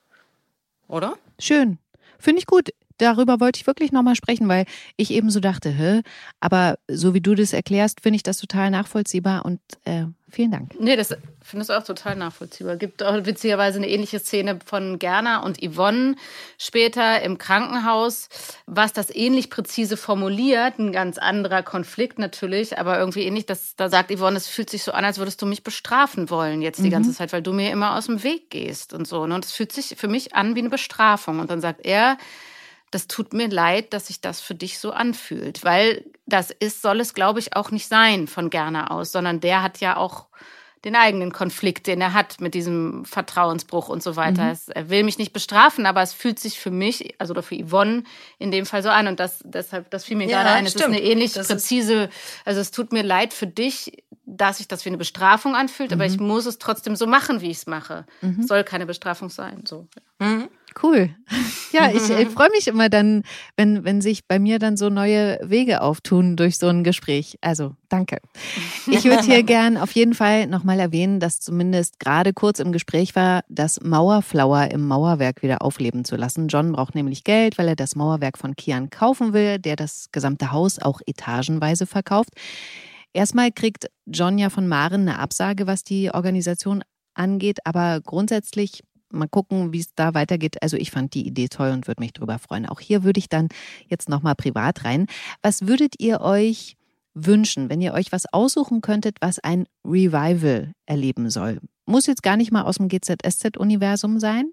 Oder? Schön. Finde ich gut. Darüber wollte ich wirklich nochmal sprechen, weil ich eben so dachte, hä? Aber so wie du das erklärst, finde ich das total nachvollziehbar und äh, vielen Dank. Nee, das finde ich auch total nachvollziehbar. Gibt auch witzigerweise eine ähnliche Szene von Gerner und Yvonne später im Krankenhaus, was das ähnlich präzise formuliert. Ein ganz anderer Konflikt natürlich, aber irgendwie ähnlich. Das, da sagt Yvonne, es fühlt sich so an, als würdest du mich bestrafen wollen jetzt die ganze Zeit, weil du mir immer aus dem Weg gehst und so. ne? Und es fühlt sich für mich an wie eine Bestrafung. Und dann sagt er, das tut mir leid, dass sich das für dich so anfühlt, weil das ist, soll es, glaube ich, auch nicht sein von Gerner aus, sondern der hat ja auch den eigenen Konflikt, den er hat mit diesem Vertrauensbruch und so weiter. Es, er will mich nicht bestrafen, aber es fühlt sich für mich, also oder für Yvonne in dem Fall so an. Und das, deshalb, das fiel mir Ja, gerade ein. Es stimmt. ist eine ähnlich Das präzise, also es tut mir leid für dich, dass sich das wie eine Bestrafung anfühlt, aber ich muss es trotzdem so machen, wie ich es mache. Es soll keine Bestrafung sein. So. Cool. (laughs) Ja, ich, ich freue mich immer dann, wenn, wenn sich bei mir dann so neue Wege auftun durch so ein Gespräch. Also danke. Ich würde hier (laughs) gern auf jeden Fall nochmal erwähnen, dass zumindest gerade kurz im Gespräch war, das Mauerflower im Mauerwerk wieder aufleben zu lassen. John braucht nämlich Geld, weil er das Mauerwerk von Kian kaufen will, der das gesamte Haus auch etagenweise verkauft. Erstmal kriegt John ja von Maren eine Absage, was die Organisation angeht, aber grundsätzlich mal gucken, wie es da weitergeht. Also ich fand die Idee toll und würde mich drüber freuen. Auch hier würde ich dann jetzt nochmal privat rein. Was würdet ihr euch wünschen, wenn ihr euch was aussuchen könntet, was ein Revival erleben soll? Muss jetzt gar nicht mal aus dem GZSZ-Universum sein.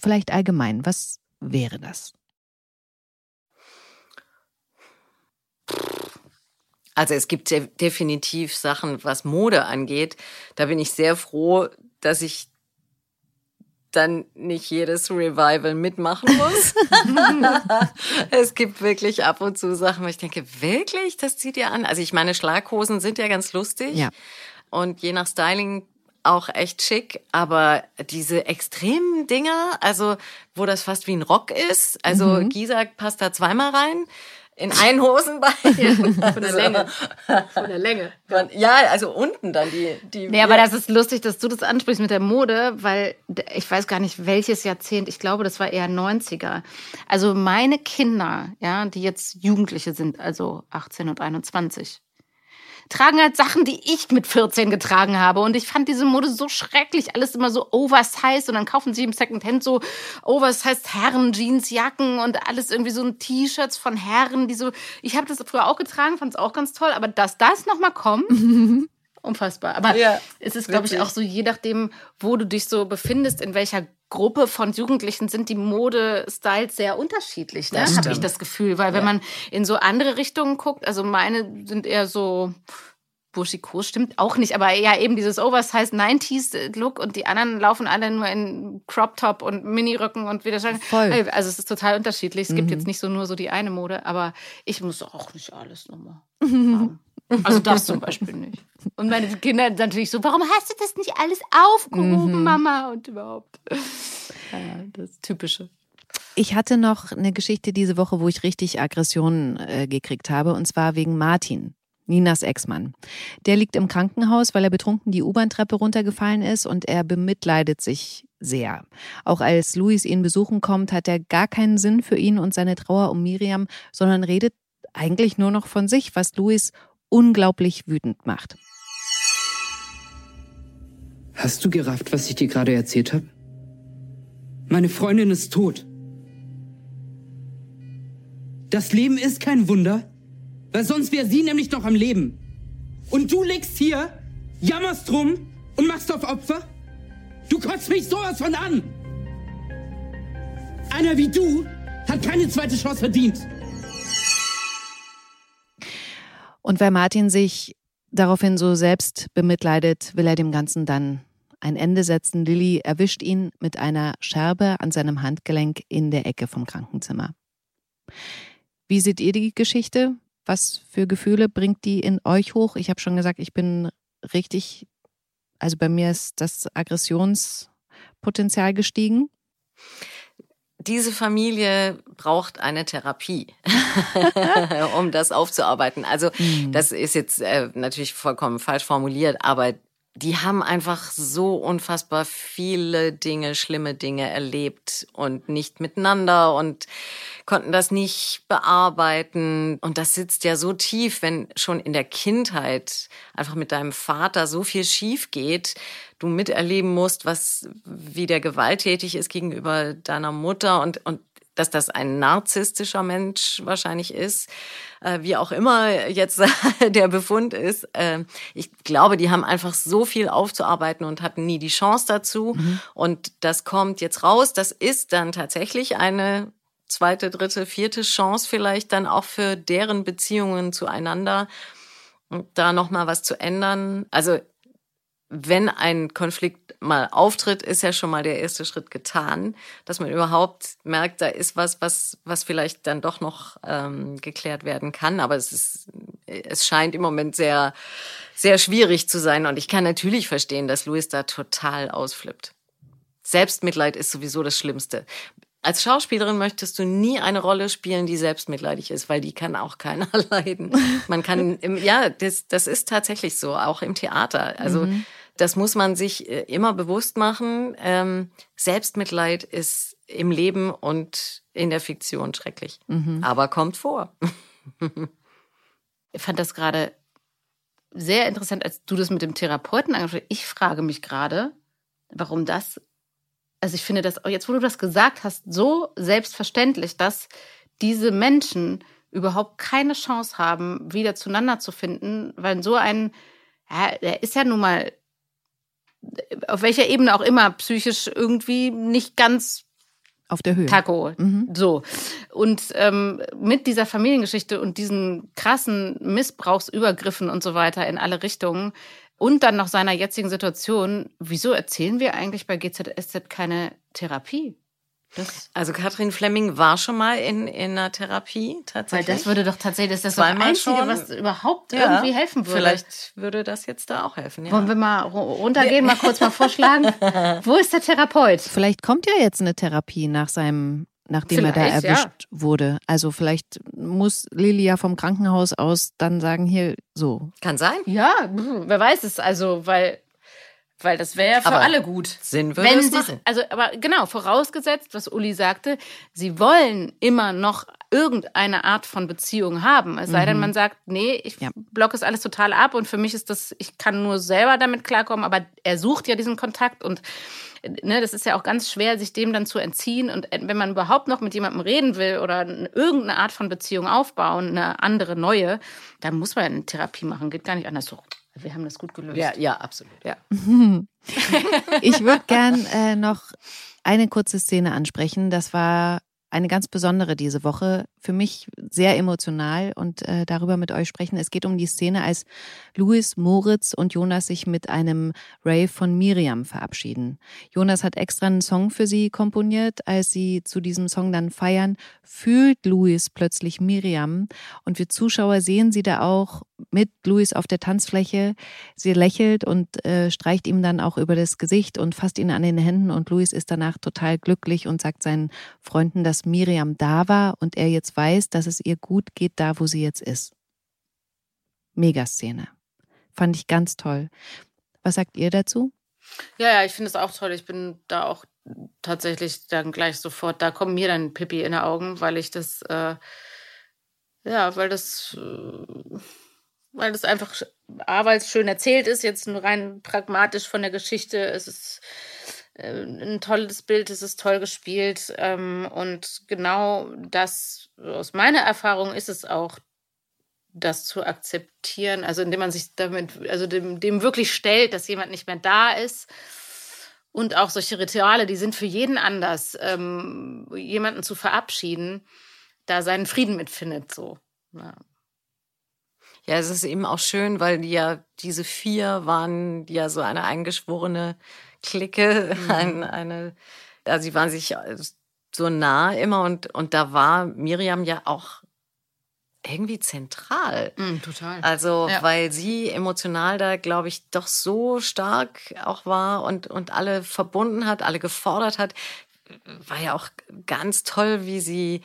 Vielleicht allgemein. Was wäre das? Also es gibt de definitiv Sachen, was Mode angeht. Da bin ich sehr froh, dass ich dann nicht jedes Revival mitmachen muss. (laughs) es gibt wirklich ab und zu Sachen, wo ich denke, wirklich, das zieht ihr an. Also ich meine, Schlaghosen sind ja ganz lustig. Ja. Und je nach Styling auch echt schick, aber diese extremen Dinger, also wo das fast wie ein Rock ist, also Mhm. Gisa passt da zweimal rein, in ein Hosenbein. (laughs) Von der (laughs) Länge. Von der Länge. Ja, also unten dann die. die Nee, aber das ist lustig, dass du das ansprichst mit der Mode, weil ich weiß gar nicht, welches Jahrzehnt, ich glaube, das war eher 90er. Also meine Kinder, ja, die jetzt Jugendliche sind, also 18 und 21, tragen halt Sachen, die ich mit 14 getragen habe. Und ich fand diese Mode so schrecklich. Alles immer so oversized. Und dann kaufen sie im Secondhand so oversized Herren, Jeans, Jacken und alles irgendwie so ein T-Shirts von Herren, die so. Ich habe das früher auch getragen, fand es auch ganz toll. Aber dass das nochmal kommt, (laughs) unfassbar. Aber Ja, es ist, glaube ich, auch so, je nachdem, wo du dich so befindest, in welcher Gruppe von Jugendlichen sind die Modestyles sehr unterschiedlich, ne? Habe ich das Gefühl. Weil wenn man in so andere Richtungen guckt, also meine sind eher so burschikos, stimmt auch nicht, aber ja eben dieses Oversized 90s Look und die anderen laufen alle nur in Crop Top und Miniröcken und wieder Voll. Also es ist total unterschiedlich. Es gibt Mhm. jetzt nicht so nur so die eine Mode, aber ich muss auch nicht alles nochmal (laughs) haben. Also das zum Beispiel nicht. Und meine Kinder natürlich so, warum hast du das nicht alles aufgehoben, Mhm. Mama? Und überhaupt. Ja, das Typische. Ich hatte noch eine Geschichte diese Woche, wo ich richtig Aggressionen äh, gekriegt habe, und zwar wegen Martin. Ninas Ex-Mann. Der liegt im Krankenhaus, weil er betrunken die U-Bahn-Treppe runtergefallen ist und er bemitleidet sich sehr. Auch als Luis ihn besuchen kommt, hat er gar keinen Sinn für ihn und seine Trauer um Miriam, sondern redet eigentlich nur noch von sich, was Luis unglaublich wütend macht. Hast du gerafft, was ich dir gerade erzählt habe? Meine Freundin ist tot. Das Leben ist kein Wunder, weil sonst wäre sie nämlich noch am Leben. Und du legst hier, jammerst rum und machst auf Opfer? Du kotzt mich sowas von an! Einer wie du hat keine zweite Chance verdient. Und weil Martin sich daraufhin so selbst bemitleidet, will er dem Ganzen dann ein Ende setzen. Lilly erwischt ihn mit einer Scherbe an seinem Handgelenk in der Ecke vom Krankenzimmer. Wie seht ihr die Geschichte? Was für Gefühle bringt die in euch hoch? Ich habe schon gesagt, ich bin richtig, also bei mir ist das Aggressionspotenzial gestiegen. Diese Familie braucht eine Therapie, (laughs) um das aufzuarbeiten. Also mhm. das ist jetzt äh, natürlich vollkommen falsch formuliert, aber die haben einfach so unfassbar viele Dinge, schlimme Dinge erlebt und nicht miteinander und konnten das nicht bearbeiten. Und das sitzt ja so tief, wenn schon in der Kindheit einfach mit deinem Vater so viel schief geht, du miterleben musst, was, wie der gewalttätig ist gegenüber deiner Mutter und, und dass das ein narzisstischer Mensch wahrscheinlich ist, äh, wie auch immer jetzt (laughs) der Befund ist. Äh, ich glaube, die haben einfach so viel aufzuarbeiten und hatten nie die Chance dazu. Mhm. Und das kommt jetzt raus. Das ist dann tatsächlich eine zweite, dritte, vierte Chance vielleicht dann auch für deren Beziehungen zueinander, da nochmal was zu ändern. Also wenn ein Konflikt mal auftritt, ist ja schon mal der erste Schritt getan, dass man überhaupt merkt, da ist was, was, was vielleicht dann doch noch ähm, geklärt werden kann. Aber es ist, es scheint im Moment sehr, sehr schwierig zu sein. Und ich kann natürlich verstehen, dass Louis da total ausflippt. Selbstmitleid ist sowieso das Schlimmste. Als Schauspielerin möchtest du nie eine Rolle spielen, die selbstmitleidig ist, weil die kann auch keiner (laughs) leiden. Man kann, im, ja, das, das ist tatsächlich so, auch im Theater. Also mhm. Das muss man sich äh, immer bewusst machen. Ähm, Selbstmitleid ist im Leben und in der Fiktion schrecklich, mhm. aber kommt vor. (laughs) ich fand das gerade sehr interessant, als du das mit dem Therapeuten angesprochen hast. Ich frage mich gerade, warum das, also ich finde das, jetzt wo du das gesagt hast, so selbstverständlich, dass diese Menschen überhaupt keine Chance haben, wieder zueinander zu finden, weil so ein, ja, er ist ja nun mal auf welcher Ebene auch immer psychisch irgendwie nicht ganz auf der Höhe. Taco. Mhm. So. Und ähm, mit dieser Familiengeschichte und diesen krassen Missbrauchsübergriffen und so weiter in alle Richtungen und dann noch seiner jetzigen Situation, wieso erzählen wir eigentlich bei GZSZ keine Therapie? Das also Katrin Fleming war schon mal in, in einer Therapie tatsächlich. Weil das würde doch tatsächlich, das ist das Einzige, schon. was überhaupt ja, irgendwie helfen würde. Vielleicht würde das jetzt da auch helfen. Ja. Wollen wir mal runtergehen, mal kurz mal vorschlagen? (laughs) Wo ist der Therapeut? Vielleicht kommt ja jetzt eine Therapie nach seinem nachdem vielleicht, er da erwischt ja. wurde. Also vielleicht muss Lili ja vom Krankenhaus aus dann sagen, hier so. Kann sein. Ja, wer weiß es. Also, weil weil das wäre ja für aber alle gut. Sinn würde Wenn es machen. Also, aber genau, vorausgesetzt, was Uli sagte, sie wollen immer noch irgendeine Art von Beziehung haben. Es sei denn, mhm. man sagt, nee, ich ja. blocke es alles total ab und für mich ist das, ich kann nur selber damit klarkommen, aber er sucht ja diesen Kontakt und ne, das ist ja auch ganz schwer, sich dem dann zu entziehen. Und wenn man überhaupt noch mit jemandem reden will oder irgendeine Art von Beziehung aufbauen, eine andere, neue, dann muss man eine Therapie machen. Geht gar nicht anders so. Wir haben das gut gelöst. Ja, ja, absolut. Ja. (laughs) ich würde gern äh, noch eine kurze Szene ansprechen. Das war eine ganz besondere diese Woche. Für mich sehr emotional und äh, darüber mit euch sprechen. Es geht um die Szene, als Louis, Moritz und Jonas sich mit einem Rave von Miriam verabschieden. Jonas hat extra einen Song für sie komponiert. Als sie zu diesem Song dann feiern, fühlt Louis plötzlich Miriam und wir Zuschauer sehen sie da auch mit Louis auf der Tanzfläche. Sie lächelt und äh, streicht ihm dann auch über das Gesicht und fasst ihn an den Händen und Louis ist danach total glücklich und sagt seinen Freunden, dass Miriam da war und er jetzt weiß, dass es ihr gut geht, da wo sie jetzt ist. Megaszene. Fand ich ganz toll. Was sagt ihr dazu? Ja, ja, ich finde es auch toll. Ich bin da auch tatsächlich dann gleich sofort, da kommen mir dann Pippi in die Augen, weil ich das, äh, ja, weil das, äh, weil das einfach, A, weil es schön erzählt ist, jetzt nur rein pragmatisch von der Geschichte. Es ist äh, ein tolles Bild, es ist toll gespielt. Ähm, und genau das, aus meiner Erfahrung, ist es auch, das zu akzeptieren, also indem man sich damit, also dem, dem wirklich stellt, dass jemand nicht mehr da ist. Und auch solche Rituale, die sind für jeden anders, ähm, jemanden zu verabschieden, da seinen Frieden mitfindet, so. Ja. Ja, es ist eben auch schön, weil die ja diese vier waren ja so eine eingeschworene Clique, (laughs) mhm. ein, eine, also sie waren sich so nah immer und, und da war Miriam ja auch irgendwie zentral. Mm, total. Also, ja. weil sie emotional da, glaube ich, doch so stark auch war und, und alle verbunden hat, alle gefordert hat. War ja auch ganz toll, wie sie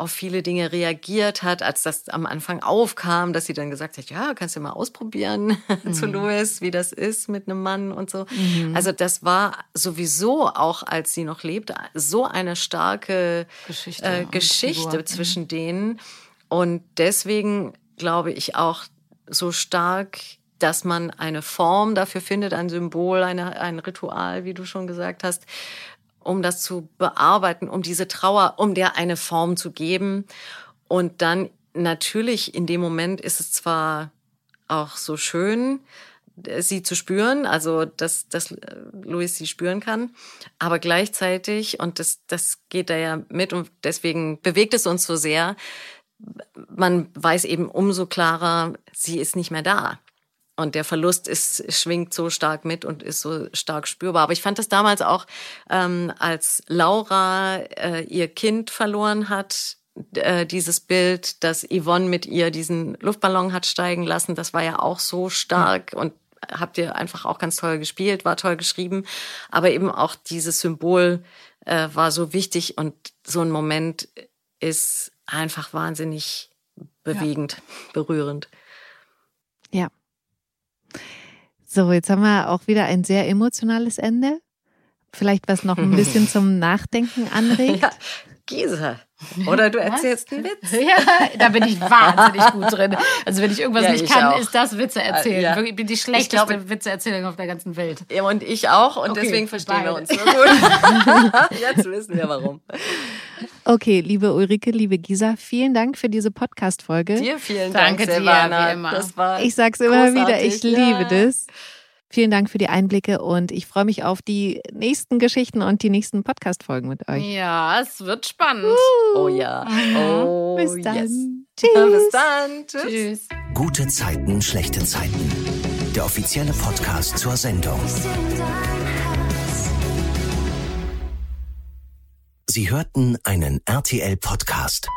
auf viele Dinge reagiert hat, als das am Anfang aufkam, dass sie dann gesagt hat, ja, kannst du mal ausprobieren (laughs) mhm. zu Louis, wie das ist mit einem Mann und so. Mhm. Also das war sowieso auch, als sie noch lebte, so eine starke Geschichte, äh, Geschichte zwischen denen. Und deswegen glaube ich auch so stark, dass man eine Form dafür findet, ein Symbol, eine, ein Ritual, wie du schon gesagt hast, um das zu bearbeiten, um diese Trauer, um der eine Form zu geben. Und dann natürlich in dem Moment ist es zwar auch so schön, sie zu spüren, also dass, dass Louis sie spüren kann, aber gleichzeitig, und das, das geht da ja mit und deswegen bewegt es uns so sehr, man weiß eben umso klarer, sie ist nicht mehr da. Und der Verlust ist, schwingt so stark mit und ist so stark spürbar. Aber ich fand das damals auch, ähm, als Laura äh, ihr Kind verloren hat, äh, dieses Bild, dass Yvonne mit ihr diesen Luftballon hat steigen lassen, das war ja auch so stark und habt ihr einfach auch ganz toll gespielt, war toll geschrieben. Aber eben auch dieses Symbol äh, war so wichtig und so ein Moment ist einfach wahnsinnig bewegend, ja. berührend. Ja. So, jetzt haben wir auch wieder ein sehr emotionales Ende. Vielleicht was noch ein bisschen (laughs) zum Nachdenken anregt. Ja, Gisa. Oder du (laughs) erzählst einen Witz. (laughs) Ja, da bin ich wahnsinnig gut drin. Also wenn ich irgendwas ja, nicht ich kann, auch. ist das Witze erzählen. Ja. Ich bin die schlechteste glaube, Witzeerzählung auf der ganzen Welt. Ja, und ich auch. Und okay, deswegen verstehen beide. wir uns so gut. (laughs) Jetzt wissen wir warum. Okay, liebe Ulrike, liebe Gisa, vielen Dank für diese Podcast-Folge. Dir vielen Dank, Danke Silvana. Dir, wie immer. Das war ich sag's immer wieder, ich liebe das. Vielen Dank für die Einblicke und ich freue mich auf die nächsten Geschichten und die nächsten Podcast-Folgen mit euch. Ja, es wird spannend. Uh, oh ja. Oh, Bis dann. Yes. Tschüss. Bis dann. Tschüss. Tschüss. Gute Zeiten, schlechte Zeiten. Der offizielle Podcast zur Sendung. Sie hörten einen RTL-Podcast.